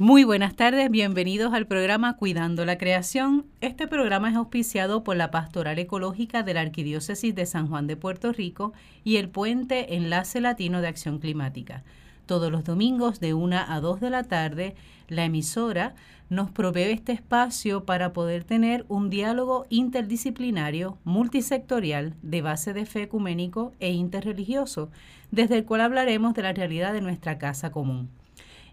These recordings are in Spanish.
Muy buenas tardes, bienvenidos al programa Cuidando la Creación. Este programa es auspiciado por la Pastoral Ecológica de la Arquidiócesis de San Juan de Puerto Rico y el Puente Enlace Latino de Acción Climática. Todos los domingos de 1 a 2 de la tarde, la emisora nos provee este espacio para poder tener un diálogo interdisciplinario, multisectorial, de base de fe ecuménico e interreligioso, desde el cual hablaremos de la realidad de nuestra casa común.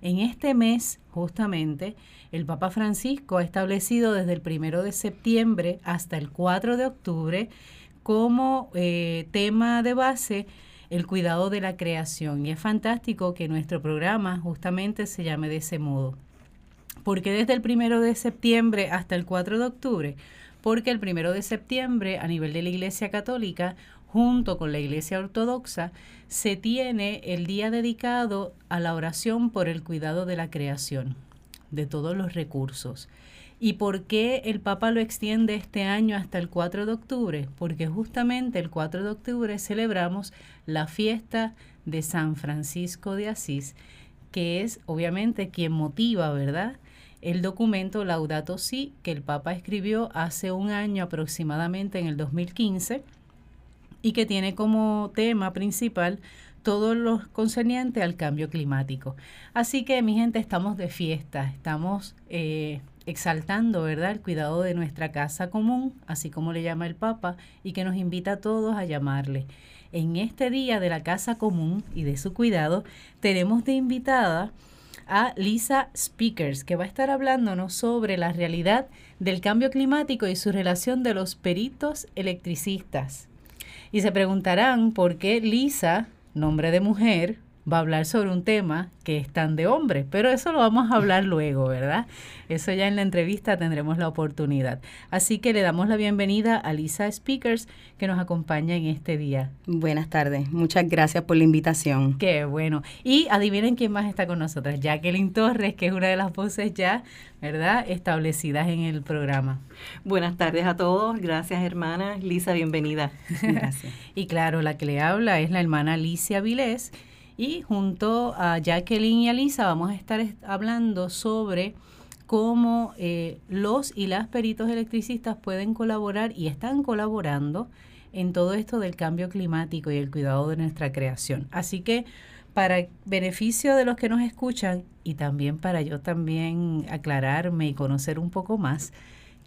En este mes, justamente, el Papa Francisco ha establecido desde el primero de septiembre hasta el 4 de octubre como eh, tema de base el cuidado de la creación. Y es fantástico que nuestro programa justamente se llame de ese modo. ¿Por qué desde el primero de septiembre hasta el 4 de octubre? Porque el primero de septiembre, a nivel de la Iglesia Católica, junto con la Iglesia Ortodoxa, se tiene el día dedicado a la oración por el cuidado de la creación, de todos los recursos. ¿Y por qué el Papa lo extiende este año hasta el 4 de octubre? Porque justamente el 4 de octubre celebramos la fiesta de San Francisco de Asís, que es obviamente quien motiva, ¿verdad? El documento Laudato Si, que el Papa escribió hace un año aproximadamente en el 2015 y que tiene como tema principal todo lo concerniente al cambio climático. Así que, mi gente, estamos de fiesta, estamos eh, exaltando, ¿verdad?, el cuidado de nuestra casa común, así como le llama el Papa, y que nos invita a todos a llamarle. En este día de la casa común y de su cuidado, tenemos de invitada a Lisa Speakers, que va a estar hablándonos sobre la realidad del cambio climático y su relación de los peritos electricistas. Y se preguntarán por qué Lisa, nombre de mujer, va a hablar sobre un tema que es tan de hombre, pero eso lo vamos a hablar luego, ¿verdad? Eso ya en la entrevista tendremos la oportunidad. Así que le damos la bienvenida a Lisa Speakers que nos acompaña en este día. Buenas tardes, muchas gracias por la invitación. Qué bueno. Y adivinen quién más está con nosotras, Jacqueline Torres, que es una de las voces ya, ¿verdad?, establecidas en el programa. Buenas tardes a todos, gracias hermana. Lisa, bienvenida. Gracias. y claro, la que le habla es la hermana Alicia Vilés y junto a Jacqueline y Alisa vamos a estar hablando sobre cómo eh, los y las peritos electricistas pueden colaborar y están colaborando en todo esto del cambio climático y el cuidado de nuestra creación. Así que para beneficio de los que nos escuchan y también para yo también aclararme y conocer un poco más,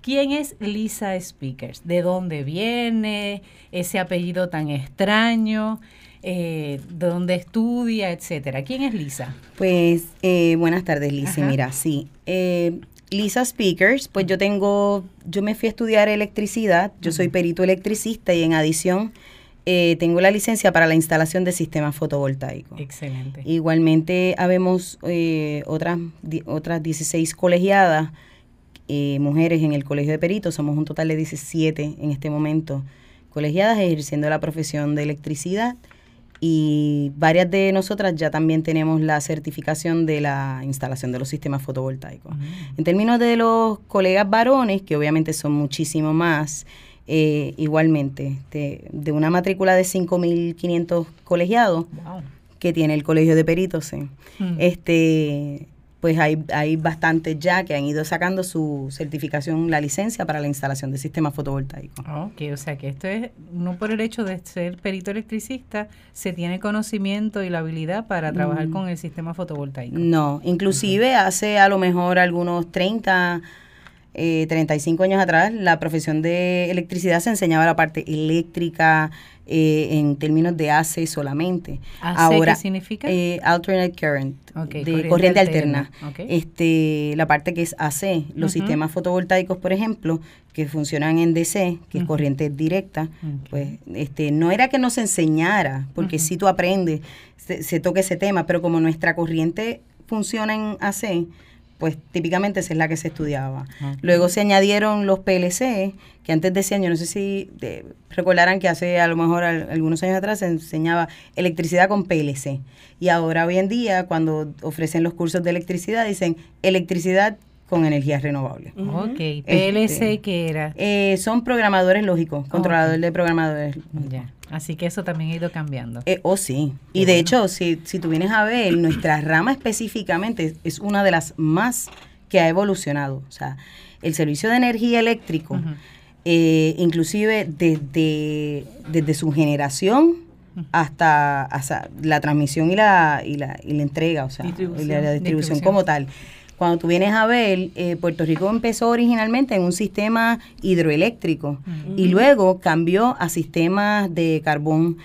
¿quién es Lisa Speakers? ¿De dónde viene ese apellido tan extraño? Eh, dónde estudia, etcétera. ¿Quién es Lisa? Pues eh, buenas tardes, Lisa. Mira, sí. Eh, Lisa Speakers, pues yo tengo, yo me fui a estudiar electricidad, yo soy perito electricista y en adición eh, tengo la licencia para la instalación de sistemas fotovoltaicos. Excelente. Igualmente habemos otras, otras 16 colegiadas, mujeres en el colegio de peritos, somos un total de 17 en este momento colegiadas ejerciendo la profesión de electricidad y varias de nosotras ya también tenemos la certificación de la instalación de los sistemas fotovoltaicos. En términos de los colegas varones, que obviamente son muchísimo más, eh, igualmente, de, una matrícula de 5.500 colegiados que tiene el Colegio de Peritos, este pues hay, hay bastantes ya que han ido sacando su certificación, la licencia para la instalación de sistemas fotovoltaicos. Ok, o sea que esto es, no por el hecho de ser perito electricista, se tiene conocimiento y la habilidad para trabajar mm. con el sistema fotovoltaico. No, inclusive hace a lo mejor algunos 30, eh, 35 años atrás, la profesión de electricidad se enseñaba la parte eléctrica, eh, en términos de AC solamente. Ahora, ¿qué significa? Eh, alternate current, de corriente, alterna. Este, la parte que es AC, los sistemas fotovoltaicos, por ejemplo, que funcionan en DC, que es corriente directa, pues este, no era que nos enseñara, porque si tú aprendes, se, se toca ese tema, pero como nuestra corriente funciona en AC, pues típicamente esa es la que se estudiaba. Luego se añadieron los PLC, que antes decían, yo no sé si recordarán que hace a lo mejor algunos años atrás se enseñaba electricidad con PLC. Y ahora hoy en día, cuando ofrecen los cursos de electricidad, dicen electricidad con energías renovables. Ok, PLC, este, ¿qué era? Eh, son programadores lógicos, controladores de programadores. Ya. Así que eso también ha ido cambiando. Eh, oh, sí. y de hecho, si, si tú vienes a ver, nuestra rama específicamente es una de las más que ha evolucionado. O sea, el servicio de energía eléctrico, eh, inclusive desde, desde su generación hasta, la transmisión y la, y la, y la entrega, o sea, la, distribución, como tal. Cuando tú vienes a ver, eh, Puerto Rico empezó originalmente en un sistema hidroeléctrico y luego cambió a sistemas de carbón,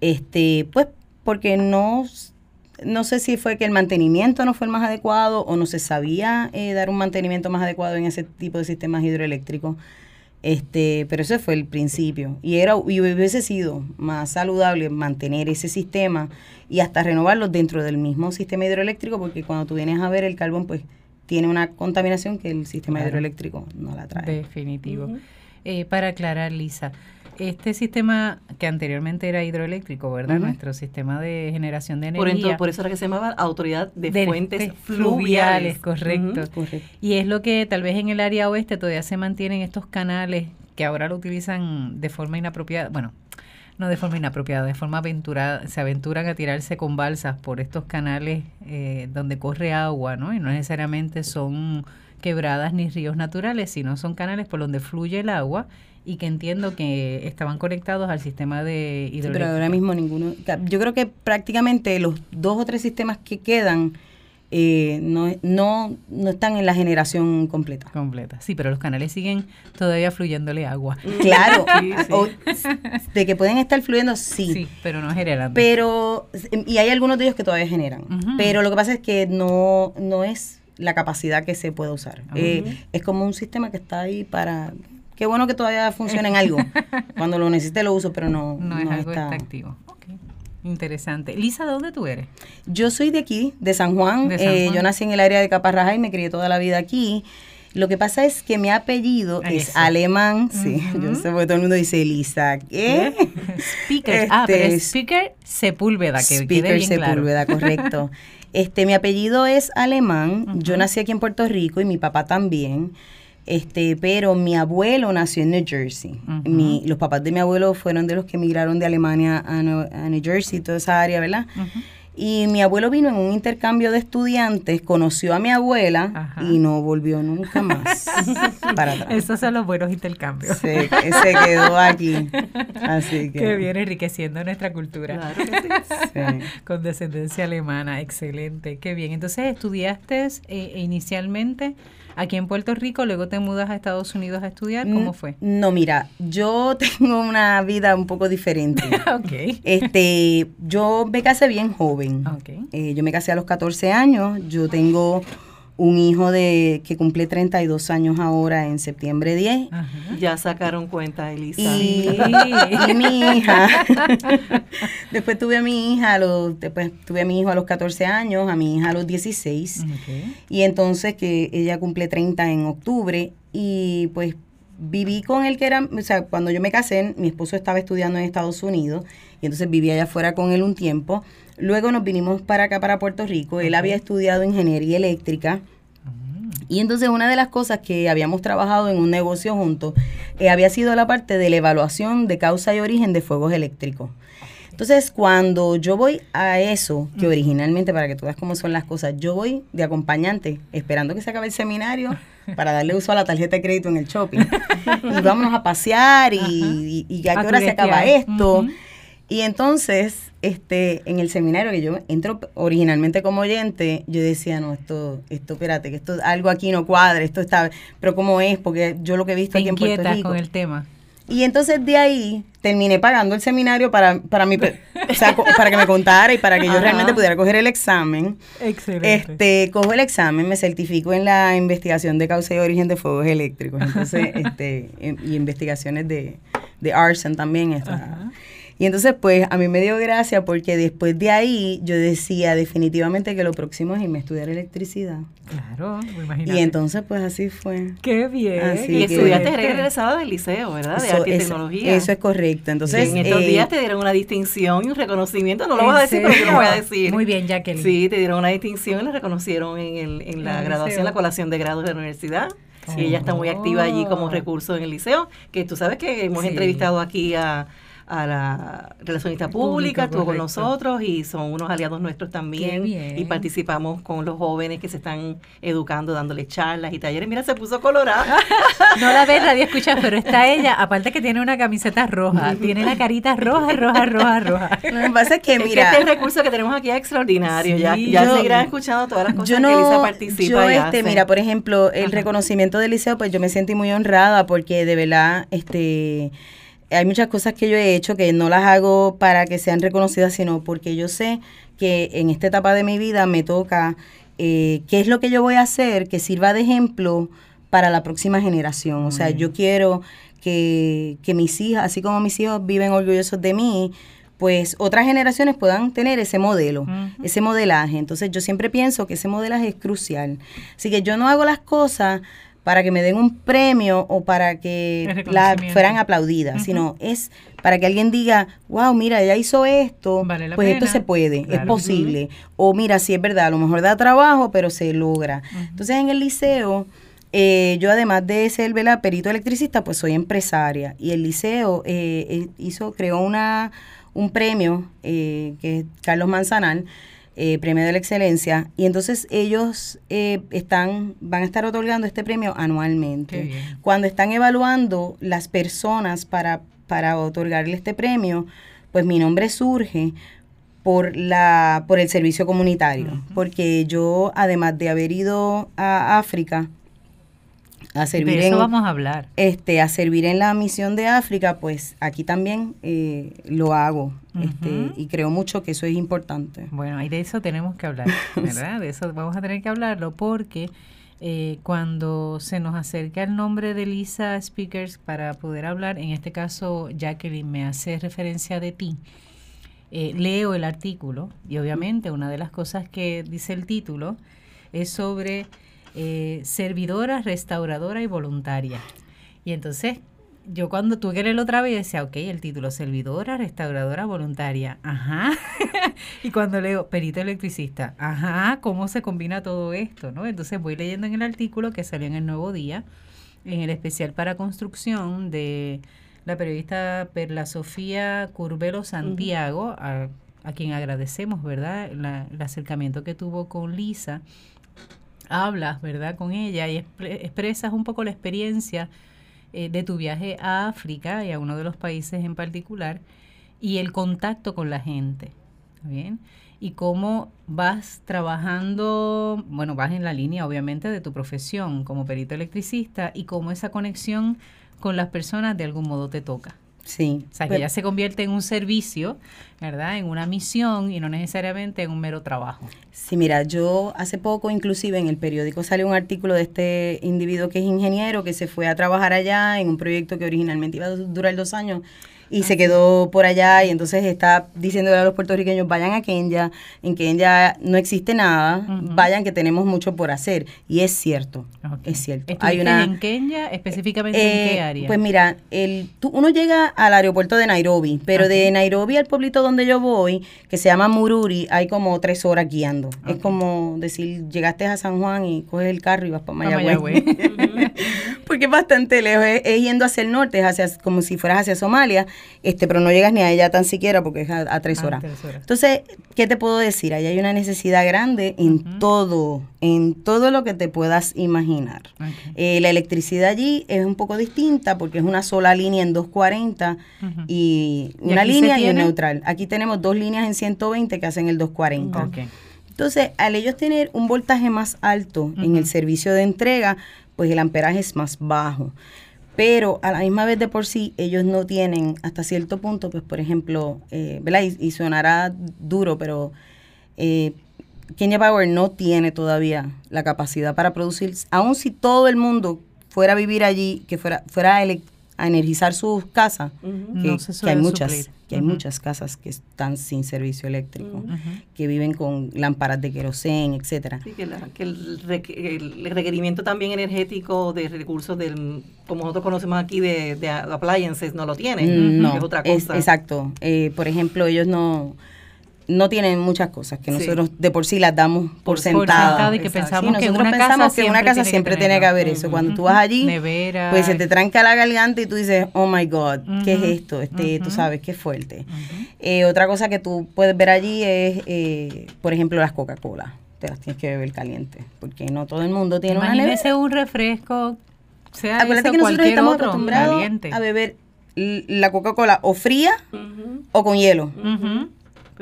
este, pues porque no, no sé si fue que el mantenimiento no fue el más adecuado o no se sabía eh, dar un mantenimiento más adecuado en ese tipo de sistemas hidroeléctricos. Este, pero ese fue el principio. Y era y hubiese sido más saludable mantener ese sistema y hasta renovarlo dentro del mismo sistema hidroeléctrico, porque cuando tú vienes a ver el carbón, pues tiene una contaminación que el sistema hidroeléctrico no la trae. Definitivo. Eh, para aclarar, Lisa, este sistema que anteriormente era hidroeléctrico, ¿verdad? Nuestro sistema de generación de energía. Por, eso era que se llamaba Autoridad de, Fuentes Fluviales. correcto. Y es lo que tal vez en el área oeste todavía se mantienen estos canales que ahora lo utilizan de forma inapropiada. Bueno, no de forma inapropiada, de forma aventurada, se aventuran a tirarse con balsas por estos canales eh, donde corre agua, ¿no? Y no necesariamente son quebradas ni ríos naturales, sino son canales por donde fluye el agua y que entiendo que estaban conectados al sistema de hidroeléctrico. pero ahora mismo ninguno. Yo creo que prácticamente los dos o tres sistemas que quedan eh, no, no, no están en la generación completa. Completa, sí, pero los canales siguen todavía fluyéndole agua. Claro, de que pueden estar fluyendo, sí. Sí, pero no generan. Pero, y hay algunos de ellos que todavía generan. Pero lo que pasa es que no, no es la capacidad que se puede usar. Eh, es como un sistema que está ahí para Qué bueno que todavía funciona en algo. Cuando lo necesite lo uso, pero no, no, es algo está. activo. Interesante. Lisa, ¿de dónde tú eres? Yo soy de aquí, de San Juan. Eh, yo nací en el área de Caparraja y me crié toda la vida aquí. Lo que pasa es que mi apellido es alemán, sí, yo sé porque todo el mundo dice Lisa, ¿qué? Speaker, ah, pero es este, Speaker Sepúlveda, que Speaker bien Sepúlveda, correcto. Este, mi apellido es alemán, yo nací aquí en Puerto Rico y mi papá también. Este, pero mi abuelo nació en New Jersey. mi, los papás de mi abuelo fueron de los que emigraron de Alemania a, New Jersey, toda esa área, ¿verdad? Y mi abuelo vino en un intercambio de estudiantes, conoció a mi abuela y no volvió nunca más para atrás. Esos son los buenos intercambios. Se, se quedó aquí. Así que. Que viene enriqueciendo nuestra cultura. Claro Con descendencia alemana, excelente, qué bien. Entonces, estudiaste eh, inicialmente aquí en Puerto Rico, luego te mudas a Estados Unidos a estudiar, ¿cómo fue? No, mira, yo tengo una vida un poco diferente. ok. Este, yo me casé bien joven. Okay. Eh, yo me casé a los 14 años, yo tengo un hijo de que cumple 32 años ahora en septiembre 10. Ya sacaron cuenta, Elisa. Y, mi hija. después tuve a mi hija, a los, después tuve a mi hijo a los 14 años, a mi hija a los 16. Y entonces que ella cumple 30 en octubre y pues viví con él que era, o sea, cuando yo me casé, mi esposo estaba estudiando en Estados Unidos y entonces vivía allá afuera con él un tiempo Luego nos vinimos para acá, para Puerto Rico. Él había estudiado ingeniería eléctrica. Y entonces una de las cosas que habíamos trabajado en un negocio juntos eh, había sido la parte de la evaluación de causa y origen de fuegos eléctricos. Entonces, cuando yo voy a eso, que originalmente, para que tú veas cómo son las cosas, yo voy de acompañante, esperando que se acabe el seminario para darle uso a la tarjeta de crédito en el shopping. y vámonos a pasear y, y, a qué hora se acaba esto. Y entonces, este, en el seminario que yo entro originalmente como oyente, yo decía, no, esto, esto, espérate, que esto, algo aquí no cuadra, esto está, pero ¿cómo es? Porque yo lo que he visto aquí en Puerto Rico. con el tema. Y entonces de ahí terminé pagando el seminario para, para, mi, o sea, para que me contara y para que yo realmente pudiera coger el examen. Excelente. Este, cojo el examen, me certifico en la investigación de causa y origen de fuegos eléctricos. Entonces, este, y investigaciones de, de arson también. Está. Y entonces, pues, a mí me dio gracia porque después de ahí yo decía definitivamente que lo próximo es irme a estudiar electricidad. Claro, Y entonces, pues, así fue. Qué bien. y estudiaste regresada del liceo, ¿verdad? De arte y tecnología. Eso es correcto. Entonces, en estos días eh, te dieron una distinción y un reconocimiento. No lo vas a decir, pero yo lo voy a decir. Muy bien, Jacqueline. Sí, te dieron una distinción y la reconocieron en, el, en la graduación, la colación de grados de la universidad. y ella está muy activa allí como oh. recurso en el liceo, que tú sabes que hemos entrevistado aquí a a la relacionista pública, estuvo con nosotros y son unos aliados nuestros también. Y participamos con los jóvenes que se están educando, dándole charlas y talleres. Mira, se puso colorada. no la ves, nadie escucha, pero está ella, aparte que tiene una camiseta roja, tiene la carita roja, roja, roja, roja. Lo que pasa es que, mira. este recurso que tenemos aquí es extraordinario. ya ya seguirán escuchando todas las cosas yo no, que Elisa participa. Yo, este, mira, por ejemplo, el reconocimiento del liceo, pues yo me sentí muy honrada porque de verdad, este hay muchas cosas que yo he hecho que no las hago para que sean reconocidas, sino porque yo sé que en esta etapa de mi vida me toca eh, qué es lo que yo voy a hacer que sirva de ejemplo para la próxima generación. o sea, yo quiero que, mis hijas, así como mis hijos viven orgullosos de mí, pues otras generaciones puedan tener ese modelo, ese modelaje. Entonces yo siempre pienso que ese modelaje es crucial. Así que yo no hago las cosas para que me den un premio o para que la, fueran aplaudidas, sino es para que alguien diga, wow, mira, ella hizo esto, pues esto se puede, es posible. O mira, sí es verdad, a lo mejor da trabajo, pero se logra. Entonces en el liceo, eh, yo además de ser ¿verdad? perito electricista, pues soy empresaria. Y el liceo eh, eh, hizo, creó una, un premio, que es Carlos Manzanal, eh, premio de la excelencia. Y entonces ellos eh, están van a estar otorgando este premio anualmente. Cuando están evaluando las personas para para otorgarle este premio pues mi nombre surge por la por el servicio comunitario. Porque yo además de haber ido a África a servir eso vamos a hablar. Este, a servir en la misión de África, pues aquí también eh, lo hago. este, y creo mucho que eso es importante. Bueno, y de eso tenemos que hablar, ¿verdad? De eso vamos a tener que hablarlo porque eh, cuando se nos acerca el nombre de Lisa Speakers para poder hablar, en este caso Jacqueline me hace referencia de ti. Eh, leo el artículo y obviamente una de las cosas que dice el título es sobre eh, servidora, restauradora y voluntaria. Y entonces yo cuando tuve que leerlo otra vez decía, ok, el título, servidora, restauradora, voluntaria, ajá. y cuando leo perito electricista, ajá, ¿cómo se combina todo esto? ¿no? Entonces voy leyendo en el artículo que salió en el Nuevo Día, en el especial para construcción de la periodista Perla Sofía Curvelo Santiago, a, quien agradecemos, ¿verdad?, el acercamiento que tuvo con Lisa hablas, ¿verdad?, con ella y expresas un poco la experiencia eh, de tu viaje a África y a uno de los países en particular y el contacto con la gente, ¿bien? Y cómo vas trabajando, bueno, vas en la línea obviamente de tu profesión como perito electricista y cómo esa conexión con las personas de algún modo te toca. Sí. O sea, que ya se convierte en un servicio, ¿verdad? En una misión y no necesariamente en un mero trabajo. Sí, mira, yo hace poco inclusive en el periódico salió un artículo de este individuo que es ingeniero, que se fue a trabajar allá en un proyecto que originalmente iba a durar dos años y se quedó por allá y entonces está diciéndole a los puertorriqueños vayan a Kenya, en Kenya no existe nada, vayan que tenemos mucho por hacer y es cierto, es cierto. Hay una en Kenia específicamente en qué eh, área? Pues mira, el tú, uno llega al aeropuerto de Nairobi, pero de Nairobi al pueblito donde yo voy, que se llama Mururi, hay como tres horas guiando. Es como decir, llegaste a San Juan y coges el carro y vas para Mayagüez. Porque es bastante lejos, es, yendo hacia el norte, es hacia, como si fueras hacia Somalia este, pero no llegas ni a ella tan siquiera porque es a, tres, horas. Entonces, ¿qué te puedo decir? Ahí hay una necesidad grande en todo, en todo lo que te puedas imaginar. Eh, la electricidad allí es un poco distinta porque es una sola línea en 240 y una línea y un neutral. Aquí tenemos dos líneas en 120 que hacen el 240. Entonces, al ellos tener un voltaje más alto en el servicio de entrega, pues el amperaje es más bajo pero a la misma vez de por sí ellos no tienen hasta cierto punto, pues por ejemplo, eh, ¿verdad? Y, sonará duro, pero eh, Kenya Power no tiene todavía la capacidad para producir, aun si todo el mundo fuera a vivir allí, que fuera, fuera a energizar sus casas, No que, se que hay muchas, suplir. que hay Ujú. muchas casas que están sin servicio eléctrico, Ujú. que viven con lámparas de querosén, etcétera. Sí, que, la- que el, el requerimiento también energético de recursos del, como nosotros conocemos aquí, de, de appliances, no lo tienen. Mm, No, es otra es- cosa. exacto. Eh, por ejemplo, ellos no no tienen muchas cosas que Sí. nosotros de por sí las damos por, Por sentadas. y que pensamos Sí, que nosotros una pensamos casa que en una siempre casa siempre tiene que haber eso. Cuando tú vas allí, Nevera. pues se te tranca la garganta y tú dices, oh my God, ¿qué es esto? Este, Tú sabes, qué fuerte. Eh, otra cosa que tú puedes ver allí es, eh, por ejemplo, las Coca-Cola. Te las tienes que beber caliente, porque no todo el mundo tiene una nevera. Imagínese un refresco, sea Acuérdate que nosotros estamos otro, acostumbrados caliente. a beber la Coca-Cola o fría o con hielo.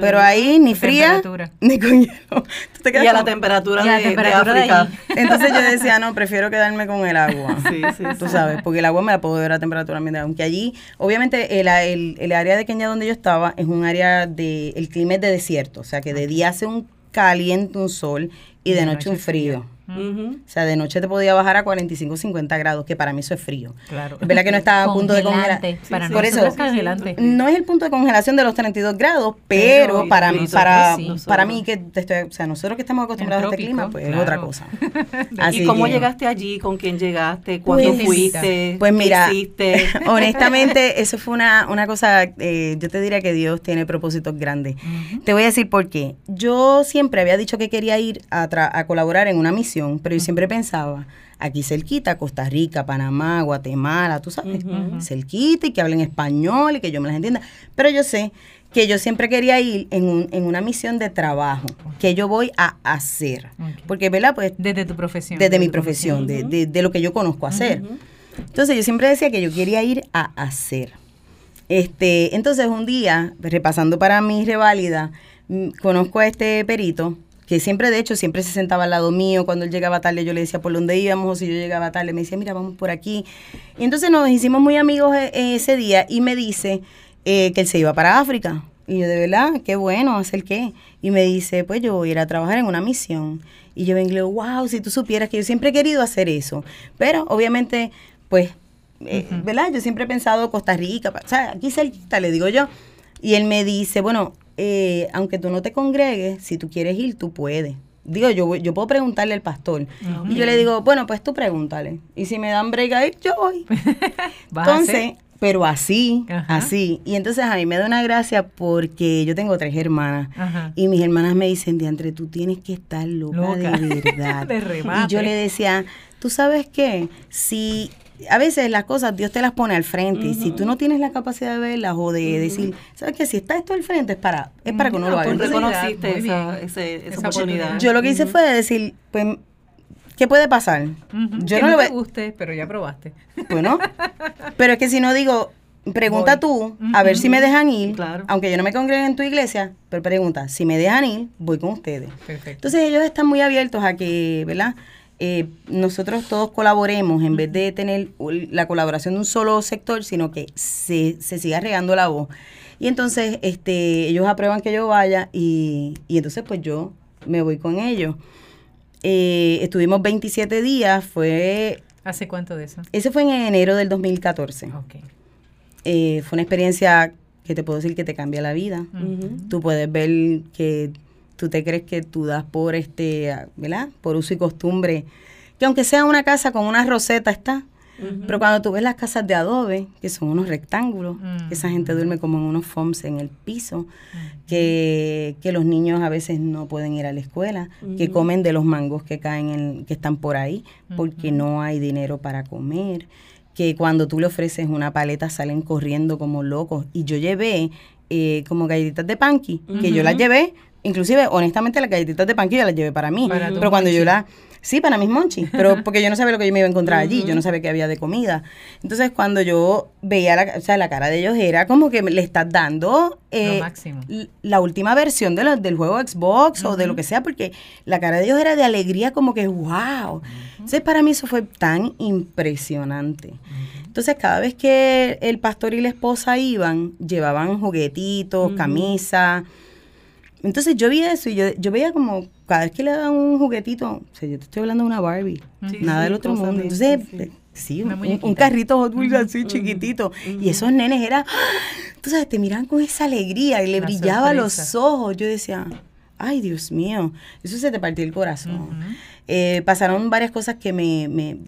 Pero ahí ni fría ni con hielo. Tú te quedas Y a la temperatura, Y a la de, temperatura de de África. Entonces yo decía, no, prefiero quedarme con el agua. Sí, sí, Tú sí. sabes, porque el agua me la puedo beber a temperatura ambiente. Aunque allí, obviamente, el, el, el área de Kenia donde yo estaba es un área de. El clima es de desierto. O sea, que de día hace un caliente, un sol, y de, noche, un frío. O sea, de noche te podía bajar a 45, 50 grados, que para mí eso es frío. Claro. Es verdad que no está a punto de congelar. Para Sí, Por nosotros eso- es congelante. No es el punto de congelación de los 32 grados, Pero pero, para, nosotros para, sí. para mí, que te estoy, o sea, nosotros que estamos acostumbrados a este clima, pues es otra cosa. ¿Y cómo que- llegaste allí? ¿Con quién llegaste? ¿Cuándo Pues- fuiste? Pues ¿Qué mira, hiciste? honestamente, eso fue una, una cosa, eh, yo te diría que Dios tiene propósitos grandes. Te voy a decir por qué. Yo siempre había dicho que quería ir a, tra- a colaborar en una misión, pero yo siempre pensaba, aquí cerquita, Costa Rica, Panamá, Guatemala, tú sabes, cerquita y que hablen español y que yo me las entienda. Pero yo sé que yo siempre quería ir en, un- en una misión de trabajo, que yo voy a hacer. Porque, ¿verdad? Pues Desde tu profesión. desde mi profesión, de, de- de lo que yo conozco hacer. Entonces yo siempre decía que yo quería ir a hacer. Este, entonces un día, repasando para mi reválida, mm, conozco a este perito que siempre, de hecho, siempre se sentaba al lado mío. Cuando él llegaba tarde, yo le decía por dónde íbamos, o si yo llegaba tarde, me decía, mira, vamos por aquí. Y entonces nos hicimos muy amigos eh, ese día y me dice eh, que él se iba para África. Y yo, de verdad, qué bueno, ¿hacer qué? Y me dice, pues yo voy a ir a trabajar en una misión. Y yo vengo y le digo, wow, si tú supieras que yo siempre he querido hacer eso. Pero obviamente, pues, eh, ¿verdad? Yo siempre he pensado Costa Rica, o sea, aquí cerquita, le digo yo. Y él me dice, bueno, eh, aunque tú no te congregues, si tú quieres ir, tú puedes. Digo, yo, yo puedo preguntarle al pastor. Y yo le digo, bueno, pues tú pregúntale. Y si me dan break a ir, yo voy. Entonces, pero así, Ajá. así. Y entonces a mí me da una gracia porque yo tengo tres hermanas. Ajá. Y mis hermanas me dicen, Diantre, tú tienes que estar loca, Loca. de verdad. De. Y yo le decía, tú sabes qué, si a veces las cosas Dios te las pone al frente y si tú no tienes la capacidad de verlas o de decir, ¿sabes qué? Si está esto al frente es para, es para que uno Una lo haga. Tú reconociste esa, esa, Esa oportunidad. oportunidad. yo lo que hice fue decir, pues, ¿qué puede pasar? Ujú. Yo que no no lo te guste, pero ya probaste. Bueno, pero es que si no digo, pregunta Voy. tú, a ver si me dejan ir, Claro. aunque yo no me congregue en tu iglesia, pero pregunta, si me dejan ir, voy con ustedes. Perfecto. Entonces ellos están muy abiertos a que, ¿verdad? Eh, nosotros todos colaboremos en vez de tener la colaboración de un solo sector, sino que se, se siga regando la voz. Y entonces este, ellos aprueban que yo vaya y, y entonces pues yo me voy con ellos. Eh, estuvimos 27 días, fue, ¿Hace cuánto de eso? ese fue en enero del 2014. Ok. Eh, fue una experiencia que te puedo decir que te cambia la vida. Tú puedes ver que tú te crees que tú das por este, ¿verdad? Por uso y costumbre, que aunque sea una casa con una roseta está, pero cuando tú ves las casas de adobe, que son unos rectángulos, Mm. esa gente duerme como en unos foams en el piso, que, que los niños a veces no pueden ir a la escuela, que comen de los mangos que caen, en, que están por ahí, porque no hay dinero para comer, que cuando tú le ofreces una paleta salen corriendo como locos. Y yo llevé eh, como galletitas de panqui, que yo las llevé, inclusive, honestamente, las galletitas de panqui yo las llevé para mí, Para pero cuando yo las... Sí, para mis monchis, pero porque yo no sabía lo que yo me iba a encontrar allí, yo no sabía que había de comida. Entonces, cuando yo veía la, o sea, la cara de ellos, era como que le estás dando eh, Lo máximo. la última versión de lo- del juego Xbox o de lo que sea, porque la cara de ellos era de alegría, como que wow. Entonces, para mí eso fue tan impresionante. Entonces, cada vez que el pastor y la esposa iban, llevaban juguetitos, camisas. Entonces, yo vi eso y yo, yo veía como cada vez que le daban un juguetito, o sea, yo te estoy hablando de una Barbie, Sí, nada sí, del otro mundo. Entonces, sí, sí. Sí, un, carrito Hot Wheels así chiquitito. Y esos nenes eran, tú sabes, te miraban con esa alegría y le brillaban los ojos. Yo decía, ay Dios mío, eso se te partió el corazón. Eh, pasaron varias cosas que me, me,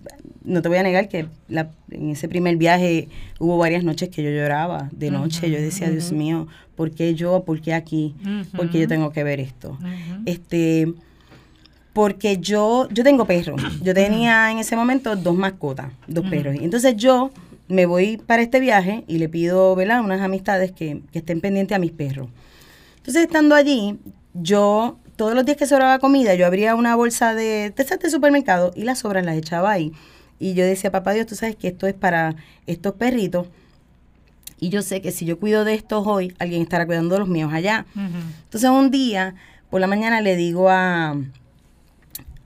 no te voy a negar que la, en ese primer viaje hubo varias noches que yo lloraba de noche. Yo decía, Dios mío, ¿por qué yo? ¿Por qué aquí? ¿Por qué yo tengo que ver esto? Este porque yo, yo tengo perros. Yo tenía en ese momento dos mascotas, dos perros. Y entonces yo me voy para este viaje y le pido, ¿verdad?, unas amistades que, estén pendientes a mis perros. Entonces, estando allí, yo, todos los días que sobraba comida, yo abría una bolsa de, de, de supermercado y las sobras las echaba ahí. Y yo decía, papá Dios, tú sabes que esto es para estos perritos. Y yo sé que si yo cuido de estos hoy, alguien estará cuidando de los míos allá. Entonces, un día, por la mañana, le digo a,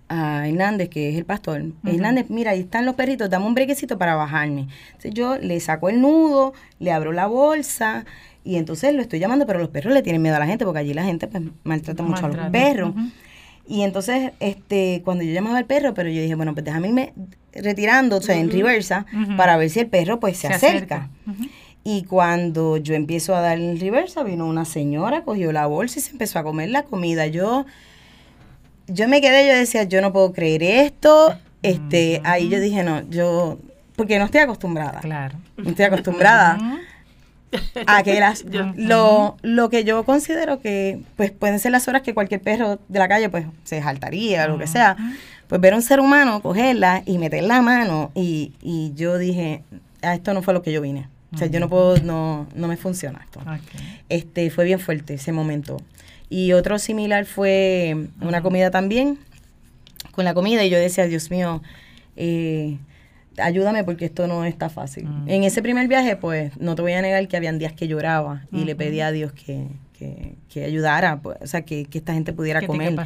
a Hernández, que es el pastor, Hernández, mira, ahí están los perritos, dame un brequecito para bajarme. Entonces yo le saco el nudo, le abro la bolsa y entonces lo estoy llamando, pero los perros le tienen miedo a la gente porque allí la gente pues maltrata mucho a los perros. Y entonces, este, cuando yo llamaba al perro, pero yo dije, bueno, pues déjame irme retirando, o sea, en reversa, para ver si el perro pues se, acerca. Y cuando yo empiezo a dar en reversa, vino una señora, cogió la bolsa y se empezó a comer la comida. Yo yo me quedé, yo decía, yo no puedo creer esto. Este, ahí yo dije, no, yo, porque no estoy acostumbrada. Claro. No estoy acostumbrada a que las, lo, lo que yo considero que, pues, pueden ser las horas que cualquier perro de la calle, pues, se saltaría, lo que sea. Pues ver a un ser humano, cogerla y meter la mano, y, y yo dije, a esto no fue lo que yo vine. O sea, yo no puedo, no, no me funciona esto. Este, fue bien fuerte ese momento. Y otro similar fue una comida también, con la comida, y yo decía, Dios mío, eh, ayúdame porque esto no está fácil. En ese primer viaje, pues, no te voy a negar que habían días que lloraba y le pedía a Dios que, que, ayudara, pues, o sea, que, esta gente pudiera comer.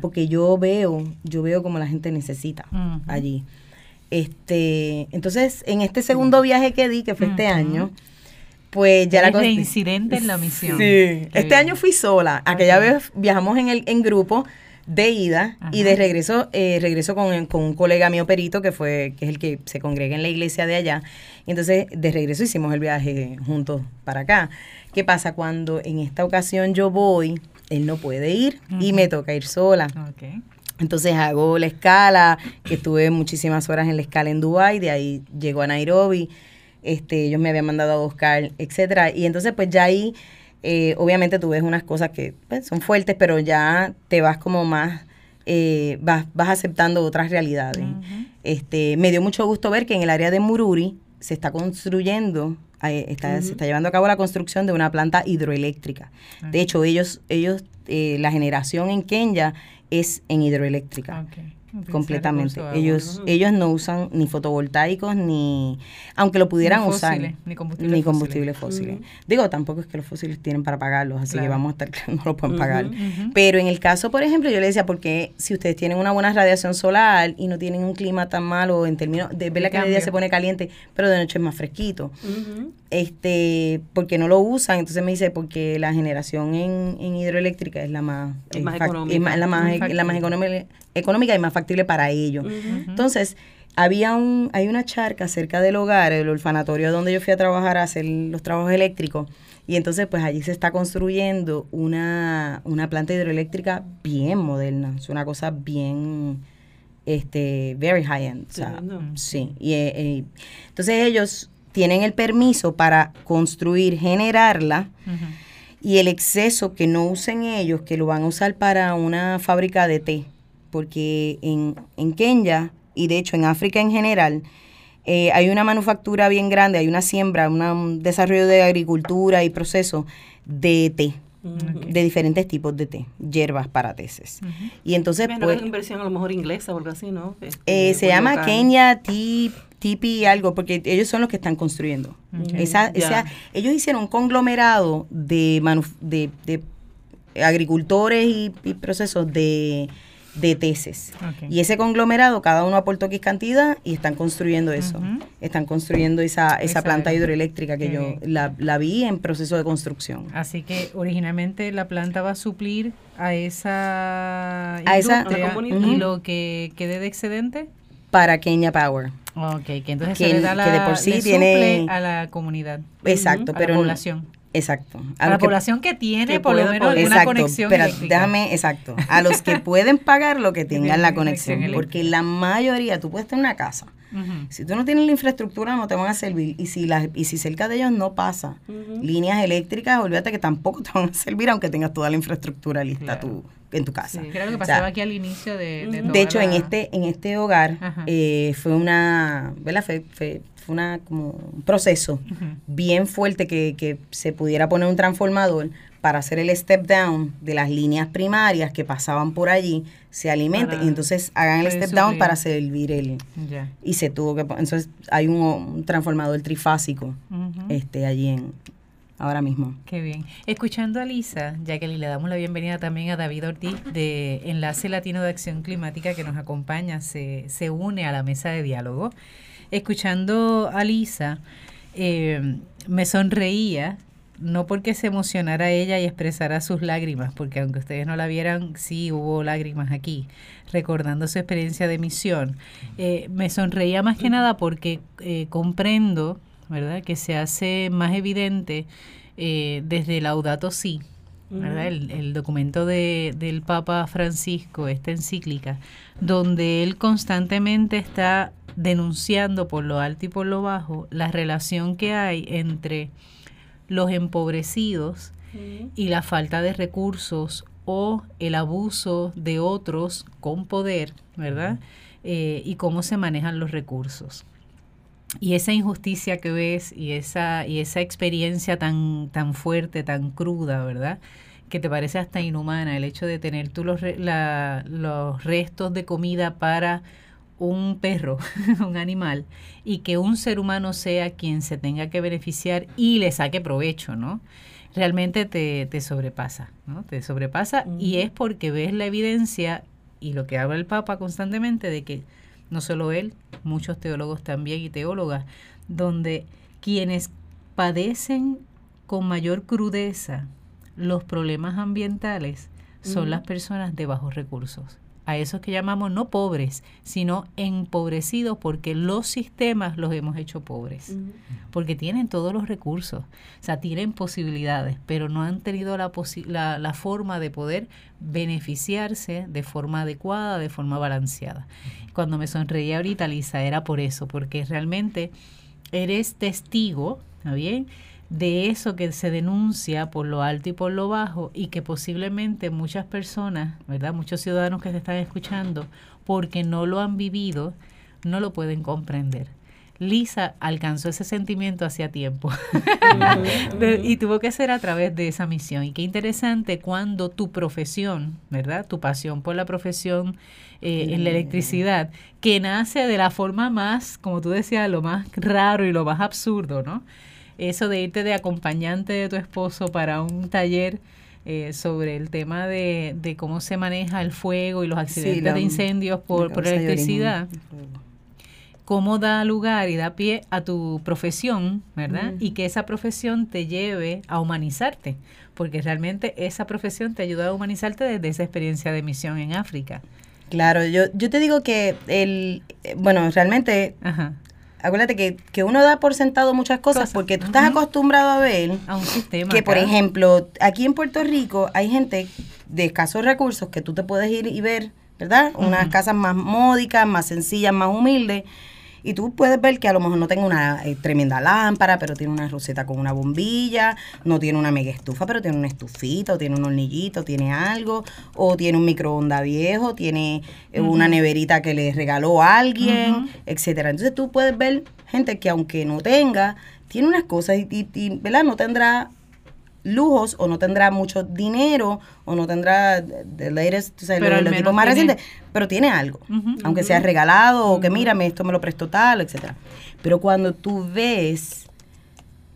porque yo veo, yo veo como la gente necesita allí. Este, entonces, en este segundo viaje que di, que fue este año, pues ya la incidente en la misión. Sí. este año fui sola. Aquella vez viajamos en el en grupo de ida y de regreso eh, regreso con, con, un colega mío perito que fue que es el que se congrega en la iglesia de allá. Y entonces de regreso hicimos el viaje juntos para acá. ¿Qué pasa cuando en esta ocasión yo voy, él no puede ir y me toca ir sola? Entonces hago la escala, que estuve muchísimas horas en la escala en Dubai, de ahí llego a Nairobi este, ellos me habían mandado a buscar, etcétera. Y entonces, pues ya ahí, eh, obviamente tú ves unas cosas que pues, son fuertes, pero ya te vas como más, eh, vas, vas aceptando otras realidades. este, me dio mucho gusto ver que en el área de Mururi se está construyendo, eh, está, se está llevando a cabo la construcción de una planta hidroeléctrica. De hecho, ellos, ellos la generación en Kenya es en hidroeléctrica. Completamente. Ellos ellos no usan ni fotovoltaicos ni aunque lo pudieran usar ni combustibles, fósiles. Digo, tampoco es que los fósiles tienen para pagarlos, así que vamos a estar no lo pueden pagar. Pero en el caso, por ejemplo, yo le decía porque si ustedes tienen una buena radiación solar y no tienen un clima tan malo en términos de ver que el día se pone caliente, pero de noche es más fresquito. Este, porque no lo usan, entonces me dice porque la generación en, en hidroeléctrica es la más, es más económica, la más, la más económica económica y más factible para ellos. Entonces, había un, hay una charca cerca del hogar, el orfanatorio donde yo fui a trabajar a hacer los trabajos eléctricos. Y entonces, pues allí se está construyendo una, una planta hidroeléctrica bien moderna. Es una cosa bien, este, very high end. sí. Y, eh, eh, entonces ellos tienen el permiso para construir, generarla. Y el exceso que no usen ellos, que lo van a usar para una fábrica de té porque en, en Kenia y de hecho en África en general, eh, hay una manufactura bien grande, hay una siembra, un desarrollo de agricultura y proceso de té. de diferentes tipos de té, hierbas para teces. Y entonces, pues... una inversión a lo mejor inglesa o algo así, ¿no? Este, eh, se llama Kenya Tea Tipi algo, porque ellos son los que están construyendo. Esa, esa, ellos hicieron un conglomerado de, de, de agricultores y procesos de de tesis. Y ese conglomerado, cada uno aportó X cantidad y están construyendo eso. Están construyendo esa, esa, planta hidroeléctrica que yo la, la, vi en proceso de construcción. Así que originalmente la planta va a suplir a esa a esa y lo que quede de excedente para Kenya Power. Ok, que entonces se le da la, de por sí tiene a la comunidad. Exacto, pero a la población. Exacto. A, la población que tiene por lo menos alguna conexión. Pero déjame, exacto. A los que pueden pagar lo que tengan la conexión. Porque la mayoría, tú puedes tener una casa. Si tú no tienes la infraestructura, no te van a servir. Y si, la, y si cerca de ellos no pasa líneas eléctricas, olvídate que tampoco te van a servir, aunque tengas toda la infraestructura lista tú en tu casa. Sí, creo que pasaba aquí al inicio de, de, hecho, en este en este hogar eh, fue una, ¿verdad? Fue, fue, una como un proceso bien fuerte que, que se pudiera poner un transformador para hacer el step down de las líneas primarias que pasaban por allí, se alimenten y entonces hagan el step down para servir el... Y se tuvo que... Entonces hay un, transformador trifásico este allí en, ahora mismo. Qué bien. Escuchando a Lisa, ya que le damos la bienvenida también a David Ortiz de Enlace Latino de Acción Climática que nos acompaña, se, se une a la mesa de diálogo. Escuchando a Lisa, eh, me sonreía no porque se emocionara ella y expresara sus lágrimas, porque aunque ustedes no la vieran, sí hubo lágrimas aquí, recordando su experiencia de misión. Eh, me sonreía más que nada porque eh, comprendo, ¿verdad?, que se hace más evidente eh, desde Laudato Si, ¿verdad? El, el, documento de, del Papa Francisco, esta encíclica, donde él constantemente está denunciando por lo alto y por lo bajo la relación que hay entre los empobrecidos y la falta de recursos o el abuso de otros con poder, ¿verdad? Eh, y cómo se manejan los recursos. Y esa injusticia que ves y esa, y esa experiencia tan, tan fuerte, tan cruda, ¿verdad? Que te parece hasta inhumana el hecho de tener tú los, los restos de comida para un perro, un animal, y que un ser humano sea quien se tenga que beneficiar y le saque provecho, ¿no? Realmente te, te sobrepasa, ¿no? Te sobrepasa y es porque ves la evidencia y lo que habla el Papa constantemente de que no solo él, muchos teólogos también y teólogas, donde quienes padecen con mayor crudeza los problemas ambientales son las personas de bajos recursos a esos que llamamos no pobres, sino empobrecidos porque los sistemas los hemos hecho pobres, porque tienen todos los recursos, o sea, tienen posibilidades, pero no han tenido la, la, la forma de poder beneficiarse de forma adecuada, de forma balanceada. Cuando me sonreía ahorita, Lisa, era por eso, porque realmente eres testigo, ¿está bien? De eso que se denuncia por lo alto y por lo bajo y que posiblemente muchas personas, ¿verdad? Muchos ciudadanos que se están escuchando, porque no lo han vivido, no lo pueden comprender. Lisa alcanzó ese sentimiento hacía tiempo y tuvo que ser a través de esa misión. Y qué interesante cuando tu profesión, ¿verdad? Tu pasión por la profesión eh, en la electricidad, que nace de la forma más, como tú decías, lo más raro y lo más absurdo, ¿no? Eso de irte de acompañante de tu esposo para un taller eh, sobre el tema de, de, cómo se maneja el fuego y los accidentes de incendios por, por electricidad, cómo da lugar y da pie a tu profesión, ¿verdad? Y que esa profesión te lleve a humanizarte, porque realmente esa profesión te ayuda a humanizarte desde esa experiencia de misión en África. Claro, yo, yo te digo que el, eh, bueno, realmente acuérdate que, que, uno da por sentado muchas cosas, porque tú estás acostumbrado a ver a un sistema que, por ejemplo, aquí en Puerto Rico hay gente de escasos recursos que tú te puedes ir y ver, ¿verdad? Unas casas más módicas, más sencillas, más humildes, y tú puedes ver que a lo mejor no tenga una eh, tremenda lámpara, pero tiene una roseta con una bombilla, no tiene una mega estufa, pero tiene una estufita, o tiene un hornillito, tiene algo, o tiene un microondas viejo, tiene eh, una neverita que le regaló a alguien, etcétera. Entonces tú puedes ver gente que aunque no tenga, tiene unas cosas y, y ¿verdad? No tendrá lujos o no tendrá mucho dinero o no tendrá the latest, o más recientes, pero tiene algo, aunque sea regalado o que mírame, esto me lo prestó tal, etcétera. Pero cuando tú ves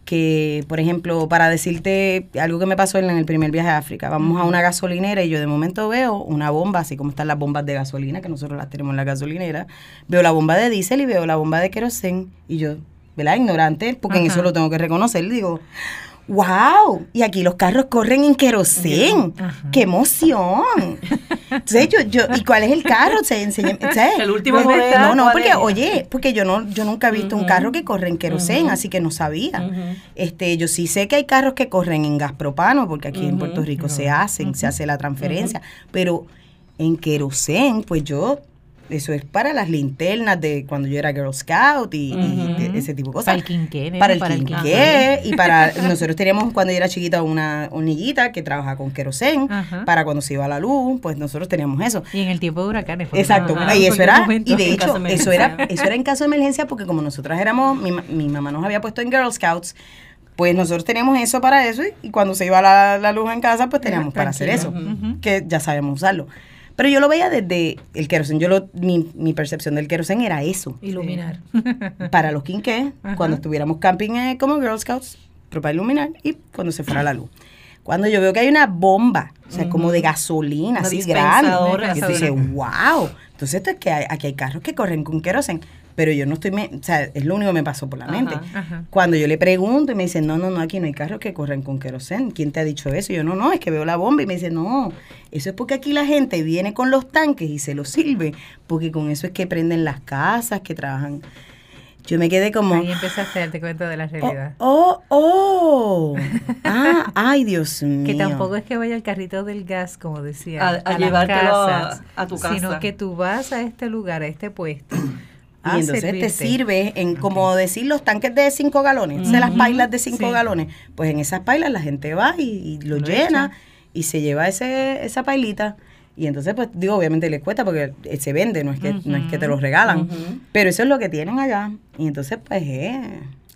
que, por ejemplo, para decirte algo que me pasó en el primer viaje a África, vamos a una gasolinera y yo de momento veo una bomba, así como están las bombas de gasolina, que nosotros las tenemos en la gasolinera, veo la bomba de diésel y veo la bomba de querosén y yo, ¿verdad? Ignorante, porque en eso lo tengo que reconocer, digo, ¡Wow! Y aquí los carros corren en querosén. ¡Qué emoción! Entonces yo, yo, ¿y cuál es el carro? Se. El último Pues, No, no, ¿cuál porque, oye, porque yo no, yo nunca he visto un carro que corre en querosén, así que no sabía. Este, yo sí sé que hay carros que corren en gas propano, porque aquí en. Puerto Rico se hacen, se hace la transferencia, pero en querosén, pues yo, eso es para las linternas de cuando yo era Girl Scout y, y ese tipo de cosas. Para el quinqué, nena, para el para el quinqué y para nosotros teníamos cuando yo era chiquita una horniguita que trabajaba con querosén para cuando se iba la luz pues nosotros teníamos eso. Y en el tiempo de huracanes. exacto no- y eso era y de hecho de eso era eso era en caso de emergencia porque como nosotras éramos mi, mi mamá nos había puesto en Girl Scouts pues nosotros teníamos eso para eso y, cuando se iba la, la luz en casa pues teníamos para hacer eso que ya sabemos usarlo pero yo lo veía desde el querosén yo lo mi, mi percepción del querosén era eso Iluminar. para los quinqués, cuando estuviéramos camping eh, como Girl Scouts, para iluminar y cuando se fuera la luz. Cuando yo veo que hay una bomba, o sea, como de gasolina, Una así grande, yo dice, wow. Entonces esto es que hay- aquí hay carros que corren con querosén, pero yo no estoy, me- o sea, es lo único que me pasó por la mente. Ajá. Cuando yo le pregunto y me dicen, no, no, no, aquí no hay carros que corren con querosén. ¿Quién te ha dicho eso? Y yo, no, no, es que veo la bomba y me dice, no, eso es porque aquí la gente viene con los tanques y se los sirve, porque con eso es que prenden las casas, que trabajan. Yo me quedé como, Ahí empezaste a darte cuenta de la realidad. oh, oh, oh. ah, ay, Dios mío. Que tampoco es que vaya al carrito del gas, como decía, A- a las llevártelo a- casas, a tu Sino casa. que tú vas a este lugar, a este puesto. a Y entonces te sirve en, como decir, los tanques de 5 galones, de las pailas de 5 Sí. galones. Pues en esas pailas la gente va y, y lo, Lo llena echa. Y se lleva ese, esa pailita. Y entonces, pues digo, obviamente les cuesta porque eh, se vende, no es que, no es que te lo regalan. Pero eso es lo que tienen allá. Y entonces, pues es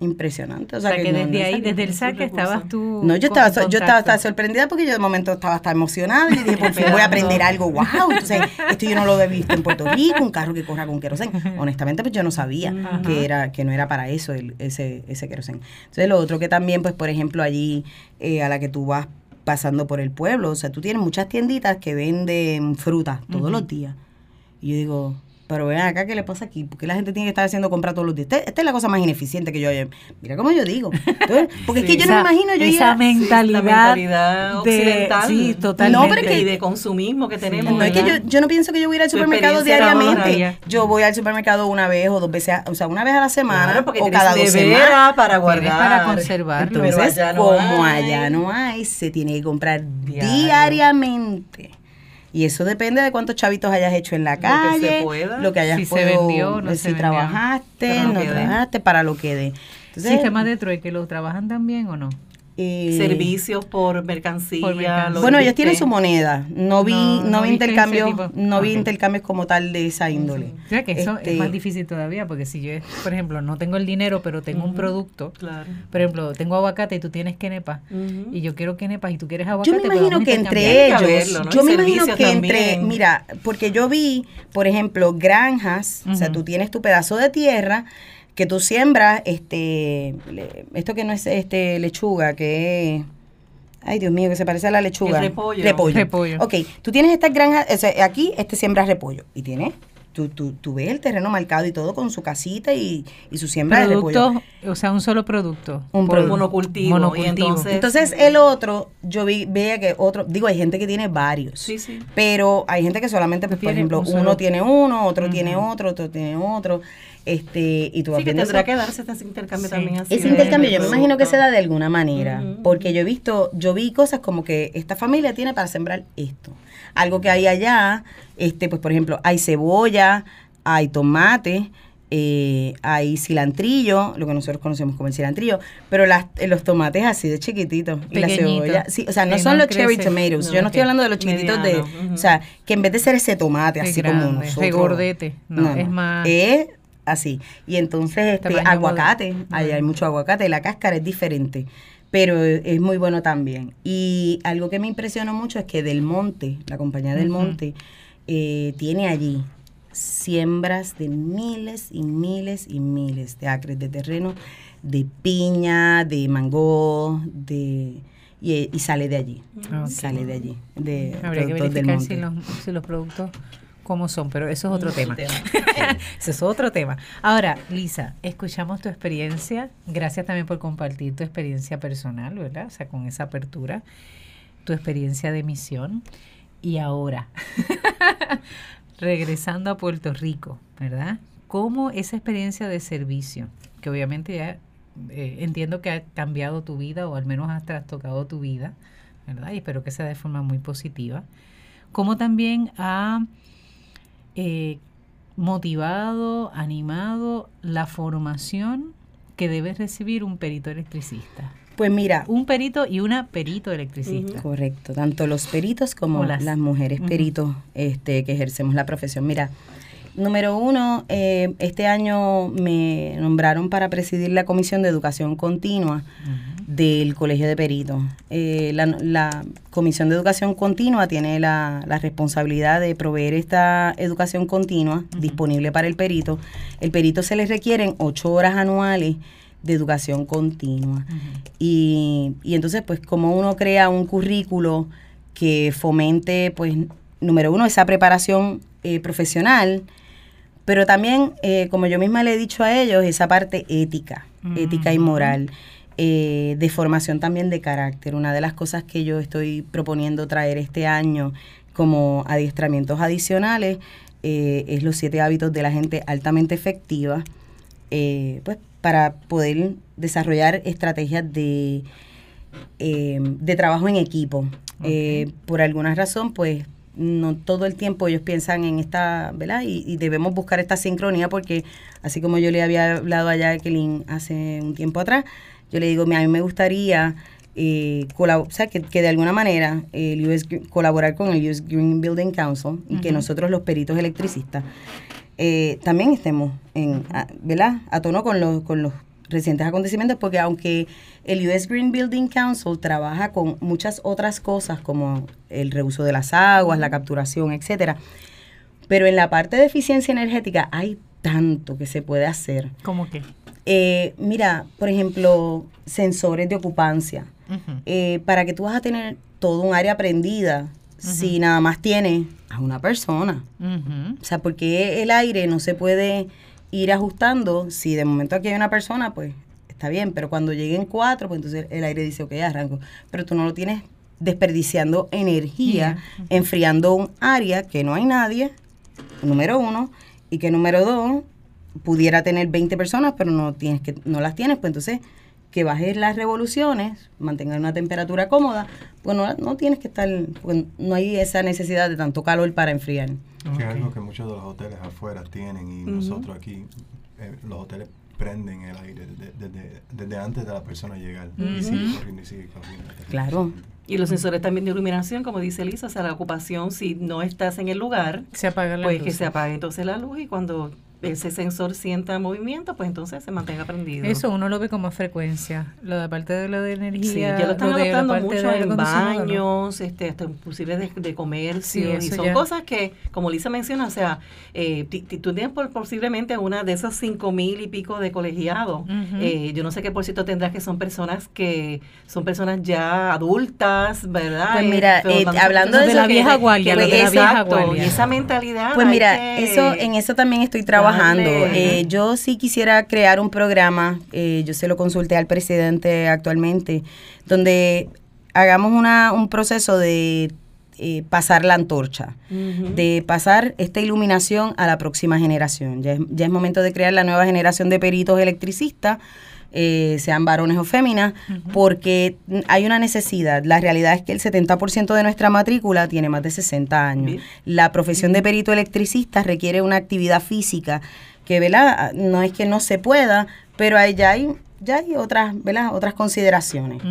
impresionante. O O sea, que desde no ahí, desde el saque, estabas tú. No, yo estaba, yo estaba, sorprendida porque yo de momento estaba hasta emocionada y dije, por fin voy a aprender algo, wow. Entonces, esto yo no lo había visto en Puerto Rico, un carro que corra con querosén. Honestamente, pues yo no sabía que era que no era para eso el, ese, ese querosén. Entonces, lo otro que también, pues, por ejemplo, allí eh, a la que tú vas pasando por el pueblo, o sea, tú tienes muchas tienditas que venden frutas todos los días. Y yo digo, pero ven acá, ¿qué le pasa aquí? Porque la gente tiene que estar haciendo compras todos los días. Este- Esta, es la cosa más ineficiente que yo oye. Mira cómo yo digo. Entonces, porque es que yo no me imagino yo ir esa a- mentalidad, mentalidad de- occidental. sí, totalmente. No, pero es que- y de consumismo que tenemos. No es que yo, yo no pienso que yo voy a ir al supermercado diariamente. Yo voy al supermercado una vez o dos veces, a- o sea, una vez a la semana Claro, porque o cada dos semanas. para guardar. Para conservarlo. Pero Entonces, allá no como hay. allá no hay, se tiene que comprar Diario. diariamente. Y eso depende de cuántos chavitos hayas hecho en la Lo que calle, se pueda. lo que hayas Si se podido- vendió, no si se trabajaste, no trabajaste, para lo que dé. Entonces, Sistema de trueque, ¿lo trabajan también o no? Eh, Servicios por mercancía. Por mercancía. lo Bueno, ellos tienen su moneda. No vi, No, no, no vi intercambios, no vi intercambios como tal de esa índole. O sea que eso Este, es más difícil todavía, porque si yo, por ejemplo, no tengo el dinero, pero tengo un producto, Claro. por ejemplo, tengo aguacate y tú tienes quenepa, y yo quiero quenepas y tú quieres aguacate, Yo me pues imagino que entre ellos, yo me imagino que entre, mira, porque yo vi, por ejemplo, granjas, o sea, tú tienes tu pedazo de tierra que tú siembras, este, le- esto que no es este lechuga, que es, ay Dios mío, que se parece a la lechuga. El repollo. Repollo. Ok, tú tienes estas granjas, o sea, aquí este siembra repollo y tienes, tú, tú, tú ves el terreno marcado y todo con su casita y, y su siembra de repollo. O sea, un solo producto. Un Por- producto. Monocultivo. Monocultivo. Y entonces, Entonces el otro, yo vi, veía que otro, digo, hay gente que tiene varios. Sí, sí. Pero hay gente que solamente, pues, por ejemplo, un uno tiene uno, otro tiene otro, otro tiene otro. Este, y tú vas Sí, que tendrá eso. que darse este intercambio Sí. también así. Ese intercambio yo me imagino que se da de alguna manera, porque yo he visto, yo vi cosas como que esta familia tiene para sembrar esto. Algo que hay allá, este, pues por ejemplo, hay cebolla, hay tomate, eh, hay cilantrillo, lo que nosotros conocemos como el cilantrillo, pero las, los tomates así de chiquititos y la cebolla, sí, o sea, no son no los cherry tomatoes, No, yo no estoy hablando de los chiquititos de, o sea, que en vez de ser ese tomate Es así como grande, nosotros, regordete, no, es más- es así. Y entonces este aguacate, ahí hay mucho aguacate, la cáscara es diferente, pero es muy bueno también. Y algo que me impresionó mucho es que Del Monte, la compañía Del. Monte, eh, tiene allí siembras de miles y miles y miles de acres de terreno, de piña, de mango, de y, y sale de allí, Ok. sale de allí, de Habría que productos del verificar monte. si los, si los productos cómo son, pero eso es otro Mm, tema. tema. Eso es otro tema. Ahora, Lisa, escuchamos tu experiencia. Gracias también por compartir tu experiencia personal, ¿verdad? O sea, con esa apertura, tu experiencia de misión. y ahora, regresando a Puerto Rico, ¿verdad? ¿Cómo esa experiencia de servicio, que obviamente ya eh, entiendo que ha cambiado tu vida o al menos ha trastocado tu vida, ¿verdad? Y espero que sea de forma muy positiva. ¿Cómo también ha eh, motivado, animado la formación que debe recibir un perito electricista? Pues mira. Un perito y una perito electricista. Correcto, tanto los peritos como las, mujeres peritos este, que ejercemos la profesión. Mira, número uno, eh, este año me nombraron para presidir la Comisión de Educación Continua del Colegio de Peritos. Eh, la, Comisión de Educación Continua tiene la, responsabilidad de proveer esta educación continua disponible para el perito. El perito se le requieren ocho horas anuales de educación continua. y, y, entonces, pues, como uno crea un currículo que fomente, pues, número uno, esa preparación eh, profesional, pero también, eh, como yo misma le he dicho a ellos, esa parte ética, ética y moral. Eh, de formación también de carácter. Una de las cosas que yo estoy proponiendo traer este año como adiestramientos adicionales es los siete hábitos de la gente altamente efectiva, pues para poder desarrollar estrategias de, eh, de trabajo en equipo. Eh, por alguna razón, pues no todo el tiempo ellos piensan en esta, ¿verdad? Y, debemos buscar esta sincronía porque, así como yo le había hablado a Jacqueline hace un tiempo atrás, yo le digo, a mí me gustaría eh, o sea, que, de alguna manera el US, colaborar con el US Green Building Council y que nosotros los peritos electricistas eh, también estemos en, a, ¿verdad? a tono con los, con los recientes acontecimientos, porque aunque el US Green Building Council trabaja con muchas otras cosas como el reuso de las aguas, la capturación, etcétera, pero en la parte de eficiencia energética hay tanto que se puede hacer. ¿Cómo qué? Eh, mira, por ejemplo, sensores de ocupancia. Eh, para que tú vas a tener todo un área prendida, si nada más tienes a una persona. O sea, porque el aire no se puede ir ajustando. Si de momento aquí hay una persona, pues está bien, pero cuando lleguen cuatro, pues entonces el aire dice, ok, arranco. Pero tú no lo tienes desperdiciando energía, enfriando un área que no hay nadie, número uno, y que número dos, pudiera tener 20 personas, pero no tienes que no las tienes, pues entonces que bajes las revoluciones, mantengan una temperatura cómoda, pues no, tienes que estar, pues no hay esa necesidad de tanto calor para enfriar. Que es algo que muchos de los hoteles afuera tienen y nosotros aquí, eh, los hoteles prenden el aire desde, desde, antes de la persona llegar y sigue corriendo y sigue corriendo. Claro. Y los sensores también de iluminación, como dice Lisa, o sea, la ocupación, si no estás en el lugar, se apaga la pues que se apague entonces la luz y cuando ese sensor sienta movimiento, pues entonces se mantenga prendido. Eso uno lo ve como frecuencia. Lo de parte de lo de energía. Sí, ya lo están adoptando mucho en baños, este, hasta inclusive de, de comercio. y son cosas que, como Lisa menciona, o sea, eh, tú tienes posiblemente una de esos cinco mil y pico de colegiados. Eh, yo no sé qué por cierto tendrás que son personas que son personas ya adultas, ¿verdad? Pues mira, eh, hablando de, la vieja guardia, de la vieja guardia. esa mentalidad. Pues mira, eso en eso también estoy trabajando trabajando. Eh, yo sí quisiera crear un programa, eh, yo se lo consulté al presidente actualmente, donde hagamos una, un proceso de eh, pasar la antorcha, de pasar esta iluminación a la próxima generación. Ya es, ya es momento de crear la nueva generación de peritos electricistas. Sean varones o féminas, porque hay una necesidad. La realidad es que el 70% de nuestra matrícula tiene más de 60 años. La profesión de perito electricista requiere una actividad física que, ¿verdad? No es que no se pueda, pero ya hay, ya hay otras, ¿verdad? Otras consideraciones.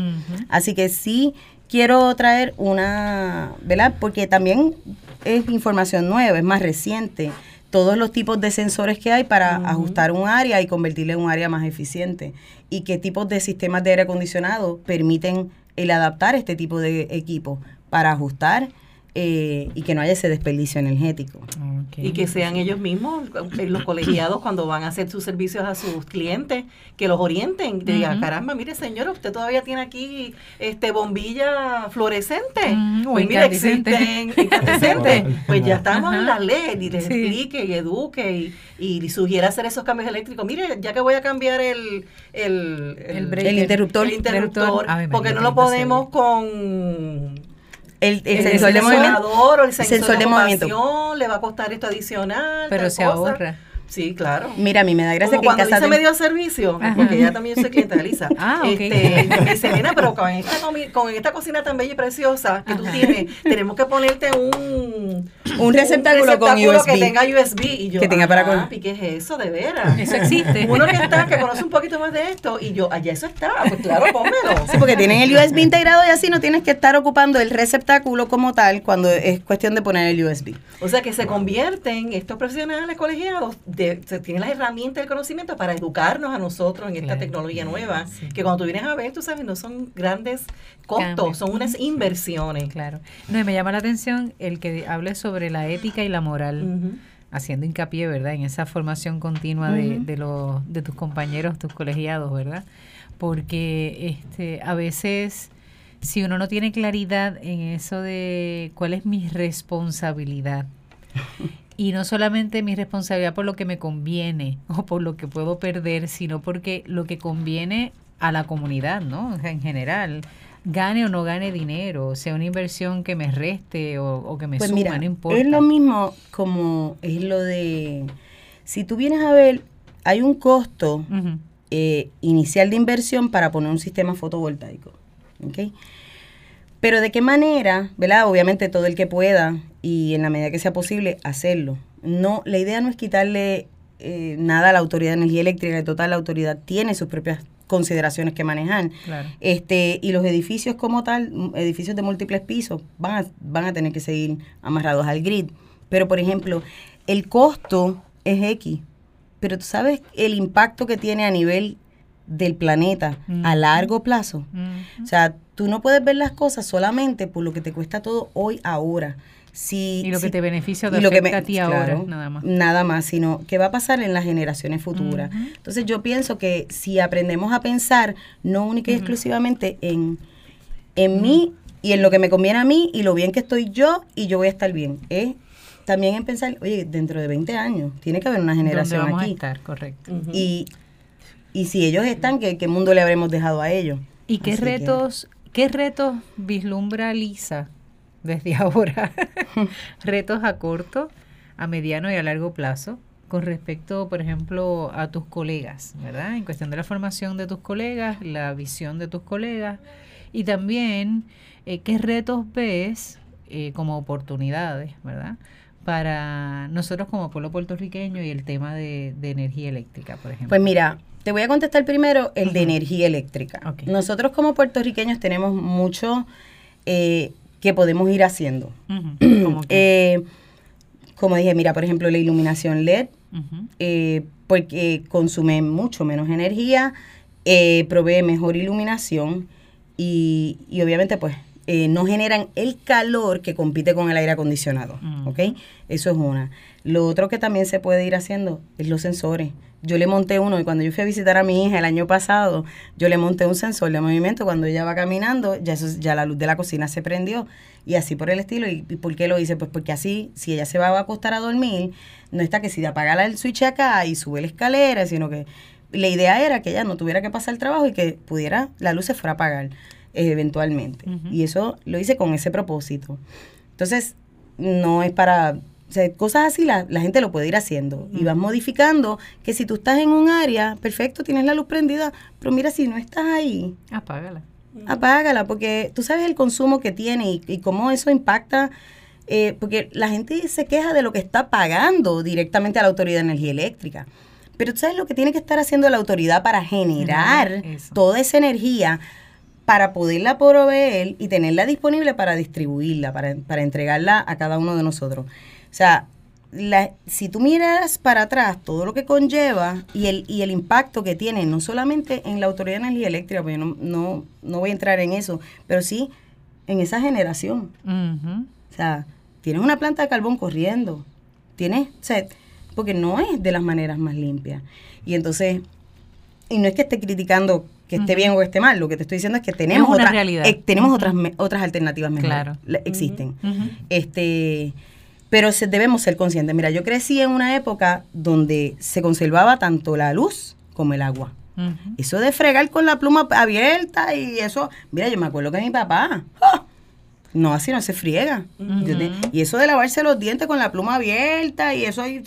Así que sí quiero traer una, ¿verdad? Porque también es información nueva, es más reciente. Todos los tipos de sensores que hay para ajustar un área y convertirle en un área más eficiente. Y qué tipos de sistemas de aire acondicionado permiten el adaptar este tipo de equipo para ajustar eh, y que no haya ese desperdicio energético. Y que sean ellos mismos, eh, los colegiados, cuando van a hacer sus servicios a sus clientes, que los orienten. Digan, caramba, mire señora, usted todavía tiene aquí este bombilla fluorescente. pues mire, existen pues ya estamos en la ley y les explique y eduque y, y, sugiera hacer esos cambios eléctricos. Mire, ya que voy a cambiar el, el, el, interruptor, el interruptor, porque no lo podemos con el, sensor de movimiento. el sensor, de, movimiento. le va a costar esto adicional. Pero se ahorra. Sí, claro. Mira, a mí me da gracia que cuando en casa dice medio servicio, porque ella también se clienteliza. ah, okay. este, me dice, pero con esta, con esta cocina tan bella y preciosa que tú tienes, tenemos que ponerte un un receptáculo, con USB. que tenga USB y yo, que tenga para con... ¿qué es eso de veras? Eso existe. Uno que está, que conoce un poquito más de esto y yo, allá eso está, pues claro, pónmelo. Sí, porque tienen el USB integrado y así no tienes que estar ocupando el receptáculo como tal cuando es cuestión de poner el USB. O sea que se convierten estos profesionales colegiados, de, se tienen las herramientas del conocimiento para educarnos a nosotros en esta tecnología nueva, que cuando tú vienes a ver, tú sabes, no son grandes costos, son unas inversiones. Claro. No, y me llama la atención el que hable sobre la ética y la moral. haciendo hincapié, ¿verdad?, en esa formación continua de, de, los, de tus compañeros, tus colegiados, ¿verdad? Porque este, a veces, si uno no tiene claridad en eso de cuál es mi responsabilidad, y no solamente mi responsabilidad por lo que me conviene o por lo que puedo perder, sino porque lo que conviene a la comunidad, ¿no? en general gane o no gane dinero, sea una inversión que me reste o, que me pues suma, no importa. Es lo mismo como es lo de, si tú vienes a ver, hay un costo eh, inicial de inversión para poner un sistema fotovoltaico, ¿ok? Pero de qué manera, ¿verdad? Obviamente todo el que pueda y en la medida que sea posible hacerlo. No, la idea no es quitarle eh, nada a la Autoridad de Energía Eléctrica, total la autoridad tiene sus propias consideraciones que manejan. Este, y los edificios como tal, edificios de múltiples pisos, van a, van a tener que seguir amarrados al grid. Pero, por ejemplo, el costo es X, pero tú sabes el impacto que tiene a nivel del planeta a largo plazo. O sea, tú no puedes ver las cosas solamente por lo que te cuesta todo hoy, ahora y lo que te beneficia de lo que a ti ahora, nada más. Nada más, sino qué va a pasar en las generaciones futuras. Entonces yo pienso que si aprendemos a pensar no única y exclusivamente en, en mí y en lo que me conviene a mí y lo bien que estoy yo y yo voy a estar bien, es también en pensar, oye, dentro de 20 años tiene que haber una generación vamos aquí. A estar, correcto. y, y si ellos están, ¿qué, ¿qué, mundo le habremos dejado a ellos? ¿Y qué retos, qué retos vislumbra Lisa desde ahora retos a corto, a mediano y a largo plazo con respecto, por ejemplo, a tus colegas, ¿verdad? En cuestión de la formación de tus colegas, la visión de tus colegas y también eh, qué retos ves eh, como oportunidades, ¿verdad? Para nosotros como pueblo puertorriqueño y el tema de, energía eléctrica, por ejemplo. Pues mira, te voy a contestar primero el de energía eléctrica. Nosotros como puertorriqueños tenemos mucho eh, que podemos ir haciendo. Eh, como dije, mira, por ejemplo, la iluminación LED, eh, porque consume mucho menos energía, eh, provee mejor iluminación y, y obviamente pues no generan el calor que compite con el aire acondicionado, ¿ok? Eso es una. Lo otro que también se puede ir haciendo es los sensores yo le monté uno y cuando yo fui a visitar a mi hija el año pasado, yo le monté un sensor de movimiento. Cuando ella va caminando, ya, eso, ya la luz de la cocina se prendió y así por el estilo. ¿Y, por qué lo hice? Pues porque así, si ella se va a acostar a dormir, no está que si de apagar el switch acá y sube la escalera, sino que la idea era que ella no tuviera que pasar el trabajo y que pudiera, la luz se fuera a apagar eh, eventualmente. Y eso lo hice con ese propósito. Entonces, no es para o sea, cosas así la, la gente lo puede ir haciendo y vas modificando que si tú estás en un área, perfecto, tienes la luz prendida, pero mira, si no estás ahí, apágala. Apágala, porque tú sabes el consumo que tiene y, cómo eso impacta, eh, porque la gente se queja de lo que está pagando directamente a la Autoridad de Energía Eléctrica. Pero tú sabes lo que tiene que estar haciendo la autoridad para generar toda esa energía para poderla proveer y tenerla disponible para distribuirla, para, para entregarla a cada uno de nosotros. O sea, la, si tú miras para atrás todo lo que conlleva y el, y el impacto que tiene, no solamente en la Autoridad de Energía Eléctrica, porque no, no, no voy a entrar en eso, pero sí en esa generación. O sea, tienes una planta de carbón corriendo, tienes, o sea, porque no es de las maneras más limpias. Y entonces, y no es que esté criticando que esté bien o que esté mal, lo que te estoy diciendo es que tenemos, otra, eh, tenemos otras, otras alternativas mejores. Claro. Existen. Este pero debemos ser conscientes. Mira, yo crecí en una época donde se conservaba tanto la luz como el agua. Eso de fregar con la pluma abierta y eso, mira, yo me acuerdo que mi papá, ¡oh! No, así no se friega. y eso de lavarse los dientes con la pluma abierta y eso ahí...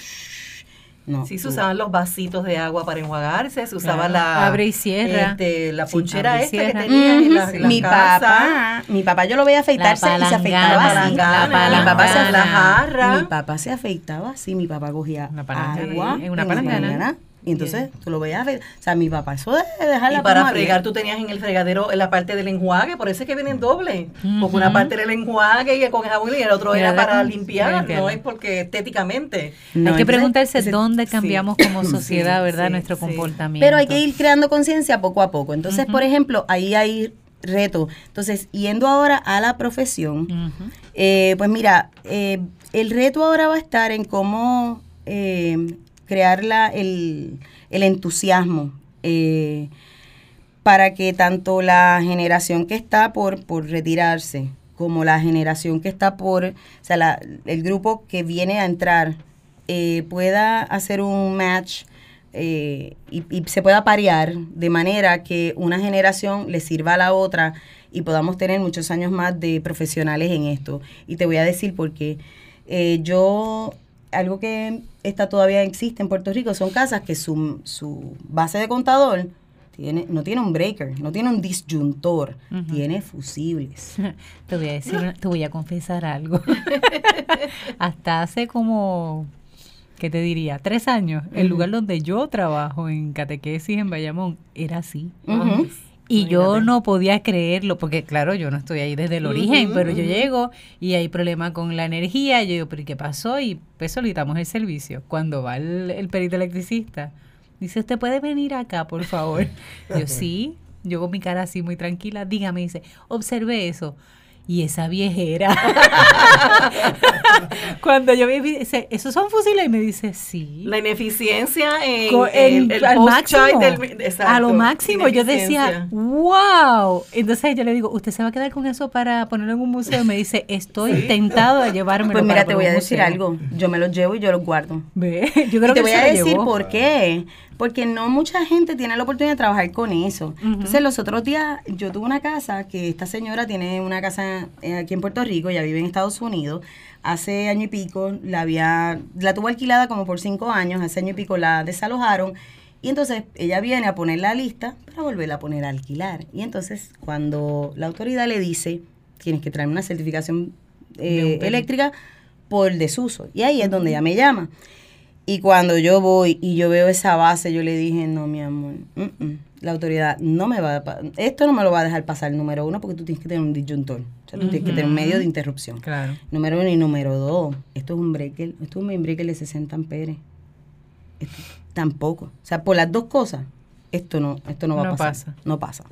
No, sí, se usaban los vasitos de agua para enjuagarse, se usaba la abre y cierra, este, la punchera esta que tenía en la, mi papá, mi papá yo lo veía afeitarse y se afeitaba así. La, mi papá se la jarra. Mi papá se afeitaba así, mi papá cogía agua en una palangana y entonces tú lo veías, o sea, mi papá, eso de dejar la Y para fregar tú tenías en el fregadero en la parte del enjuague, por eso es que vienen doble. Porque una parte era el enjuague y con jabón y el otro era, para limpiar, no es porque estéticamente. hay que preguntarse dónde cambiamos como sociedad, ¿verdad? Nuestro comportamiento. Pero hay que ir creando conciencia poco a poco. Entonces, por ejemplo, ahí hay reto. Entonces, yendo ahora a la profesión, eh, pues mira, eh, el reto ahora va a estar en cómo eh, crear el, entusiasmo eh, para que tanto la generación que está por, por retirarse como la generación que está por, o sea, el grupo que viene a entrar eh, pueda hacer un match eh, y, y, se pueda parear de manera que una generación le sirva a la otra y podamos tener muchos años más de profesionales en esto. Y te voy a decir por qué. yo algo que está todavía existe en Puerto Rico son casas que su, su base de contador tiene, no tiene un breaker, no tiene un disyuntor, tiene fusibles. te voy a decir, te voy a confesar algo. Hasta hace como, ¿qué te diría? Tres años, el lugar donde yo trabajo en catequesis en Bayamón era así. Y yo no podía creerlo, porque claro, yo no estoy ahí desde el origen, pero yo llego y hay problema con la energía. yo digo, ¿pero qué pasó? Y pues solicitamos el servicio. Cuando va el, perito electricista, dice, ¿usted puede venir acá, por favor? yo sí, yo con mi cara así muy tranquila, dígame, dice, observe eso y esa viejera. Cuando yo vi, dice, ¿esos son fusiles? Y me dice, sí. La ineficiencia en, el, al máximo. a lo máximo. Yo decía, wow. Entonces yo le digo, ¿usted se va a quedar con eso para ponerlo en un museo? Y me dice, estoy tentado a llevármelo. Pues mira, te voy a decir algo. Yo me lo llevo y yo lo guardo. ¿Ve? Yo creo y te voy a decir por qué porque no mucha gente tiene la oportunidad de trabajar con eso. Entonces, los otros días yo tuve una casa, que esta señora tiene una casa eh, aquí en Puerto Rico, ya vive en Estados Unidos, hace año y pico, la había, la tuvo alquilada como por cinco años, hace año y pico la desalojaron, y entonces ella viene a poner la lista para volverla a poner a alquilar. Y entonces, cuando la autoridad le dice, tienes que traer una certificación eh, eléctrica por desuso, y ahí es donde ella me llama. Y cuando yo voy y yo veo esa base, yo le dije, no, mi amor, la autoridad no me va a... Esto no me lo va a dejar pasar, número uno, porque tú tienes que tener un disyuntor. O sea, tú tienes que tener un medio de interrupción. Claro. Número uno y número dos, esto es un breaker, esto es un main breaker de 60 amperes. Esto, tampoco. O sea, por las dos cosas, esto no, esto no va a pasar. Pasa. No pasa.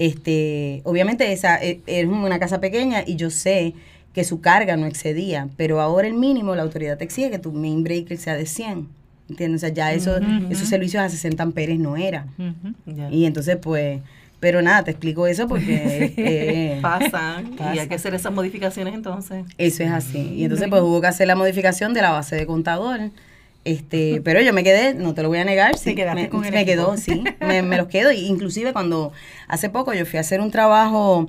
Este, obviamente esa es, es una casa pequeña y yo sé que su carga no excedía, pero ahora el mínimo la autoridad te exige que tu main breaker sea de 100. ¿Entiendes? O sea, ya eso, esos servicios a 60 amperes no era. Y entonces, pues, pero nada, te explico eso porque... Eh, pasa, y hay que hacer esas modificaciones entonces. Eso es así. Y entonces, pues, hubo que hacer la modificación de la base de contador. Este, pero yo me quedé, no te lo voy a negar, sí, me, me quedó, sí, me, me los quedo. Inclusive cuando hace poco yo fui a hacer un trabajo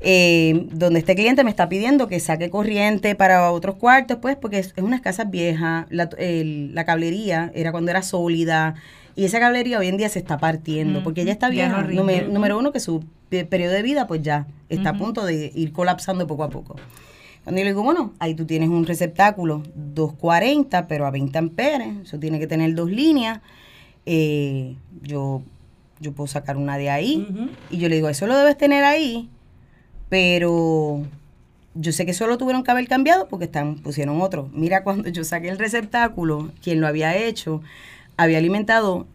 eh, donde este cliente me está pidiendo que saque corriente para otros cuartos, pues porque es, unas casas viejas, la, la, cablería era cuando era sólida y esa cablería hoy en día se está partiendo porque ya está vieja. número, uno, que su periodo de vida pues ya está a punto de ir colapsando poco a poco. Cuando yo le digo, bueno, ahí tú tienes un receptáculo 240, pero a 20 amperes, eso tiene que tener dos líneas. Eh, yo, yo puedo sacar una de ahí. Y yo le digo, eso lo debes tener ahí pero yo sé que solo tuvieron que haber cambiado porque están, pusieron otro. Mira, cuando yo saqué el receptáculo, quien lo había hecho, había alimentado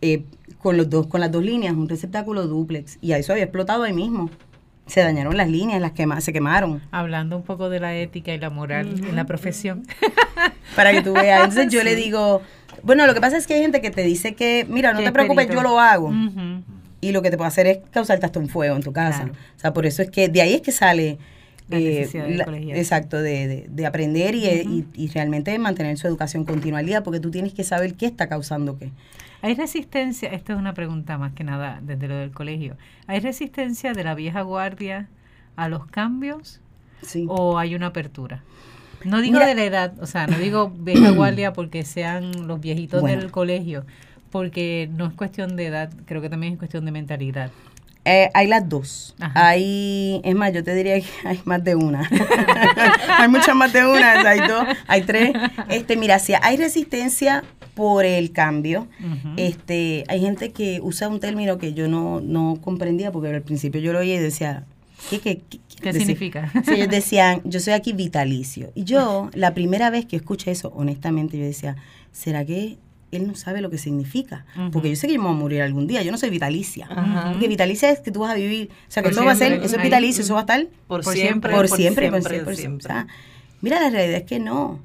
eh, con, los dos, con las dos líneas un receptáculo duplex y a eso había explotado ahí mismo. Se dañaron las líneas, las quema, se quemaron. Hablando un poco de la ética y la moral en la profesión. Para que tú veas. Entonces yo le digo, bueno, lo que pasa es que hay gente que te dice que, mira, no te preocupes, yo lo hago y lo que te puede hacer es causarte hasta un fuego en tu casa. O sea, por eso es que de ahí es que sale eh, exacto, de, de, aprender y, y, realmente mantener su educación continua al día, porque tú tienes que saber qué está causando qué. ¿Hay resistencia? Esto es una pregunta más que nada desde lo del colegio. ¿Hay resistencia de la vieja guardia a los cambios? o hay una apertura? No digo de la edad, o sea, no digo vieja guardia porque sean los viejitos del colegio, porque no es cuestión de edad, creo que también es cuestión de mentalidad. Eh, hay las dos. Hay, es más, yo te diría que hay más de una. hay muchas más de una, hay dos, hay tres. Este, mira, si hay resistencia por el cambio, este, hay gente que usa un término que yo no, no comprendía porque al principio yo lo oía y decía, ¿qué, qué, qué, significa? Sí, ellos decían, yo soy aquí vitalicio. Y yo, la primera vez que escuché eso, honestamente, yo decía, ¿será que él no sabe lo que significa. Porque yo sé que yo me voy a morir algún día. Yo no soy vitalicia. Porque vitalicia es que tú vas a vivir. O sea, que eso va a ser, eso es vitalicio, eso va a estar por, siempre. Por, siempre, por siempre. mira, la realidad es que no.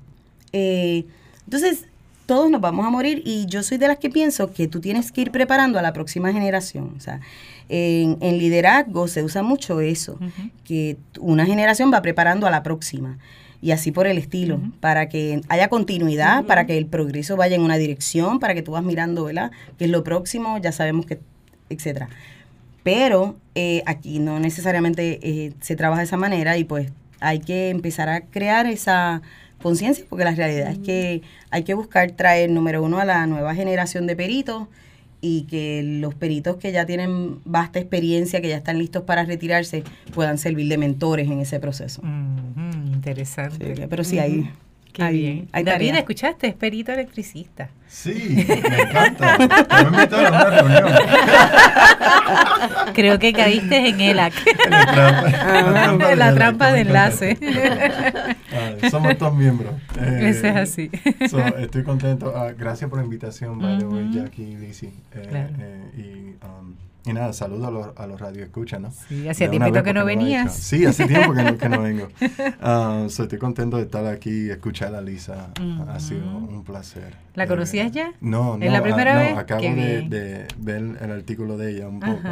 Eh, entonces, todos nos vamos a morir y yo soy de las que pienso que tú tienes que ir preparando a la próxima generación. O sea, en, liderazgo se usa mucho eso, que una generación va preparando a la próxima y así por el estilo, para que haya continuidad, para que el progreso vaya en una dirección, para que tú vas mirando, ¿verdad? Que es lo próximo, ya sabemos que, etcétera. Pero eh, aquí no necesariamente eh, se trabaja de esa manera y pues hay que empezar a crear esa conciencia, porque la realidad es que hay que buscar traer, número uno, a la nueva generación de peritos, y que los peritos que ya tienen vasta experiencia, que ya están listos para retirarse, puedan servir de mentores en ese proceso. interesante. pero sí, hay, Qué bien. David, ¿escuchaste? Es perito electricista. Sí, me encanta. Me invitado a una reunión. Creo que caíste en ELAC. En la trampa, la trampa de, enlace. somos todos miembros. Eh, Eso es así. estoy contento. Ah, gracias por la invitación, by uh Jackie y Lizzie. Eh, eh, y um, y nada, saludo a los, a los radioescuchas, ¿no? Sí, hacía tiempo que no venías. Sí, hace tiempo que no, que no vengo. Uh, estoy contento de estar aquí y escuchar a Lisa. Ha sido un placer. ¿La eh, conocías ya? No, no. ¿Es la primera ah, vez? No, acabo de, ver el artículo de ella un poco.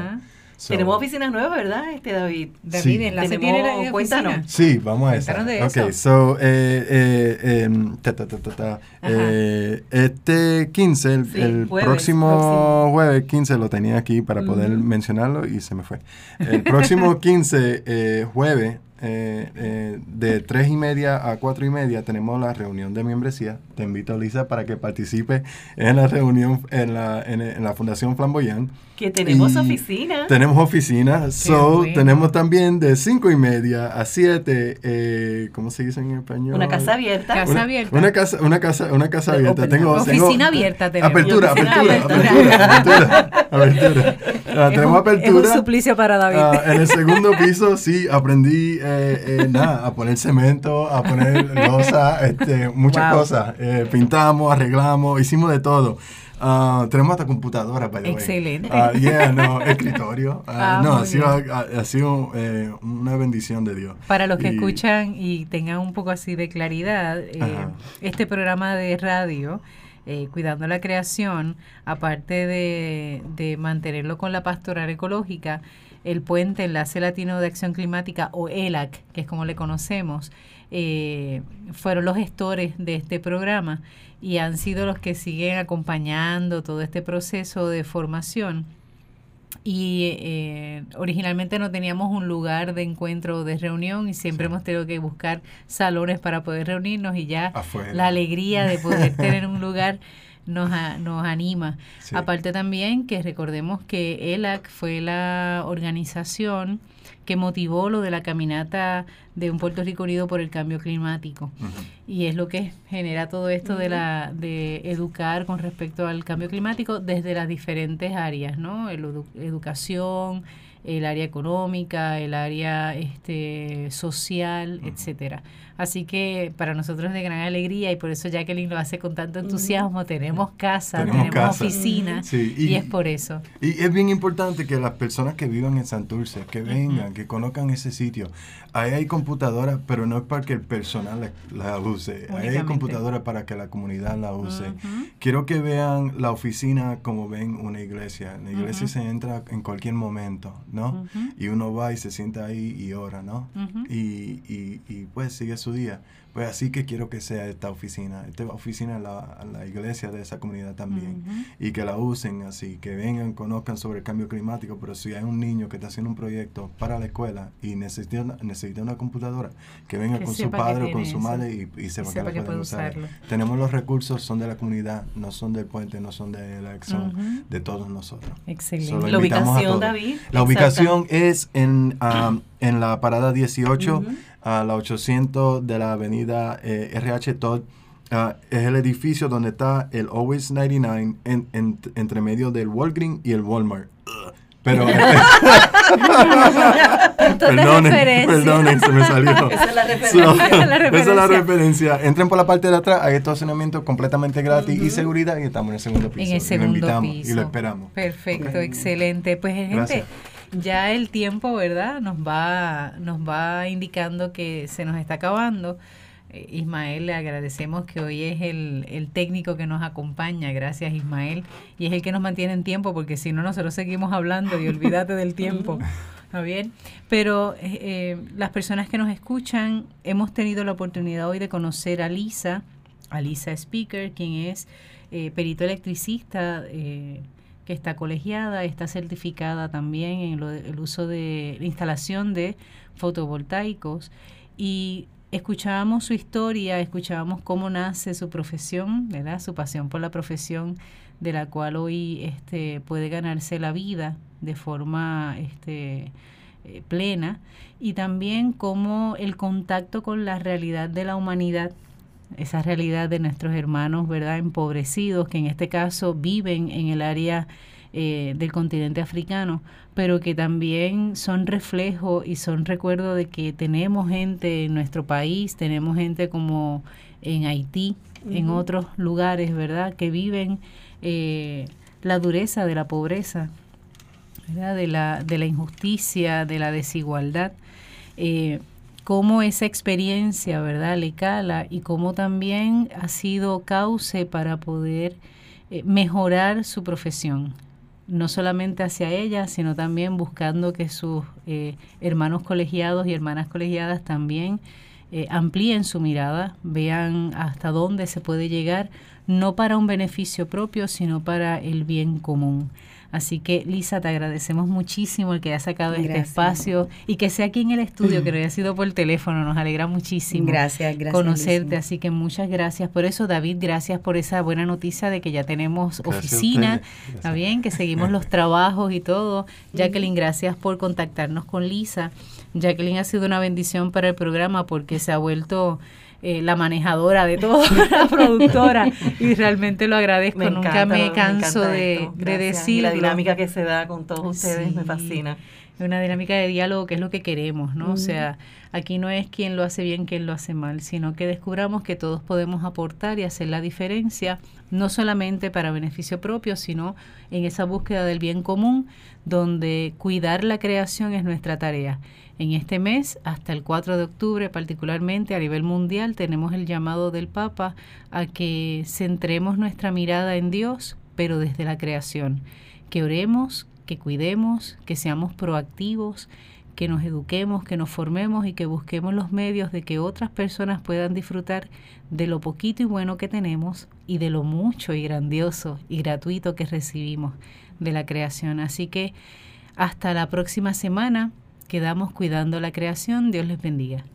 Tenemos oficinas nuevas, ¿verdad, este David? David, sí. en la tiene cuéntanos. Sí, vamos a eso. De ok, so, eh, eh, em, ta, ta, ta, eh, este 15, el, próximo, jueves 15 lo tenía aquí para poder mencionarlo y se me fue. El próximo 15 eh, jueves eh, eh, de tres y media a cuatro y media tenemos la reunión de membresía. Te invito, Lisa, para que participe en la reunión en la, en, la Fundación Flamboyant. Que tenemos oficina. Tenemos oficina. So, tenemos también de cinco y media a siete, eh, ¿cómo se dice en español? Una casa abierta. Casa una, abierta. Una casa, una casa, una casa abierta. Tengo, oficina abierta tenemos. Apertura, apertura, apertura, apertura, ah, tenemos apertura. Es un suplicio para David. Ah, en el segundo piso, sí, aprendí eh, eh, nada, a poner cemento, a poner losa, este, muchas cosas. Eh, pintamos, arreglamos, hicimos de todo. Uh, tenemos hasta computadora, para Excelente. Uh, yeah, no, escritorio. Uh, ah, no, ha sido, ha, sido eh, una bendición de Dios. Para los que escuchan y tengan un poco así de claridad, eh, este programa de radio, eh, Cuidando la Creación, aparte de, de mantenerlo con la pastoral ecológica, el Puente Enlace Latino de Acción Climática, o ELAC, que es como le conocemos, eh, fueron los gestores de este programa y han sido los que siguen acompañando todo este proceso de formación. Y eh, originalmente no teníamos un lugar de encuentro o de reunión y siempre hemos tenido que buscar salones para poder reunirnos y ya la alegría de poder tener un lugar nos, nos anima. Aparte también que recordemos que ELAC fue la organización que motivó lo de la caminata de un Puerto Rico unido por el cambio climático. Y es lo que genera todo esto de la de educar con respecto al cambio climático desde las diferentes áreas, ¿no? El, educación, el área económica, el área este, social, etcétera. Así que para nosotros es de gran alegría y por eso Jacqueline lo hace con tanto entusiasmo. Tenemos casa, tenemos, oficina y, es por eso. Y es bien importante que las personas que vivan en Santurce, que vengan, que conozcan ese sitio. Ahí hay computadoras, pero no es para que el personal la, use. Ahí hay computadoras para que la comunidad la use. Quiero que vean la oficina como ven una iglesia. La iglesia se entra en cualquier momento, ¿no? Y uno va y se sienta ahí y ora, ¿no? y, y, y pues sigue su día. Pues así que quiero que sea esta oficina, esta oficina la, la iglesia de esa comunidad también. Y que la usen así, que vengan, conozcan sobre el cambio climático, pero si hay un niño que está haciendo un proyecto para la la escuela y necesita una, necesita una computadora, que venga con su padre o con su madre y, y sepa, que, la puede usar. Tenemos los recursos, son de la comunidad, no son del puente, no son de la son de todos nosotros. Excelente. La ubicación, David. La ubicación es en, um, en la parada 18, a la 800 de la avenida eh, RH Todd. Uh, es el edificio donde está el Always 99 en, entre medio del Walgreens y el Walmart. Pero. perdonen, perdonen, se me salió. Esa es la referencia. esa es la referencia. Entren por la parte de atrás, hay estacionamiento completamente gratis y seguridad y estamos en el segundo piso. En el segundo invitamos piso. Y lo esperamos. Perfecto, excelente. Pues, gente. Ya el tiempo, ¿verdad? Nos va, nos va indicando que se nos está acabando. Eh, Ismael, le agradecemos que hoy es el, el, técnico que nos acompaña. Gracias, Ismael. Y es el que nos mantiene en tiempo, porque si no, nosotros seguimos hablando y olvídate del tiempo. ¿Está bien? Pero eh, eh, las personas que nos escuchan, hemos tenido la oportunidad hoy de conocer a Lisa, a Lisa Speaker, quien es perito electricista. Que está colegiada, está certificada también en el uso de la instalación de fotovoltaicos y escuchábamos su historia, escuchábamos cómo nace su profesión, ¿verdad? Su pasión por la profesión de la cual hoy este, puede ganarse la vida de forma este, eh, plena y también cómo el contacto con la realidad de la humanidad esa realidad de nuestros hermanos, ¿verdad?, empobrecidos, que en este caso viven en el área eh, del continente africano, pero que también son reflejo y son recuerdo de que tenemos gente en nuestro país, tenemos gente como en Haití, en otros lugares, ¿verdad?, que viven eh, la dureza de la pobreza, ¿verdad? De, la, de la injusticia, de la desigualdad. Eh, cómo esa experiencia, ¿verdad?, le cala y cómo también ha sido cauce para poder mejorar su profesión no solamente hacia ella, sino también buscando que sus eh, hermanos colegiados y hermanas colegiadas también eh, amplíen su mirada, vean hasta dónde se puede llegar, no para un beneficio propio, sino para el bien común. Así que, Lisa, te agradecemos muchísimo el que haya sacado este espacio y que sea aquí en el estudio, que no haya sido por teléfono. Nos alegra muchísimo gracias, gracias, conocerte. Así que muchas gracias por eso. David, gracias por esa buena noticia de que ya tenemos oficina. Está bien, que seguimos los trabajos y todo. Jacqueline, gracias por contactarnos con Lisa. Jacqueline ha sido una bendición para el programa porque se ha vuelto eh, la manejadora de todo, la productora, y realmente lo agradezco, nunca me canso de, de decirlo. la dinámica que se da con todos ustedes me fascina. Una dinámica de diálogo que es lo que queremos, ¿no? O sea, aquí no es quien lo hace bien, quien lo hace mal, sino que descubramos que todos podemos aportar y hacer la diferencia, no solamente para beneficio propio, sino en esa búsqueda del bien común, donde cuidar la creación es nuestra tarea. En este mes, hasta el 4 de octubre, particularmente a nivel mundial, tenemos el llamado del Papa a que centremos nuestra mirada en Dios, pero desde la creación. Que oremos, que cuidemos, que seamos proactivos, que nos eduquemos, que nos formemos y que busquemos los medios de que otras personas puedan disfrutar de lo poquito y bueno que tenemos y de lo mucho y grandioso y gratuito que recibimos de la creación. Así que hasta la próxima semana. Quedamos cuidando la creación. Dios les bendiga.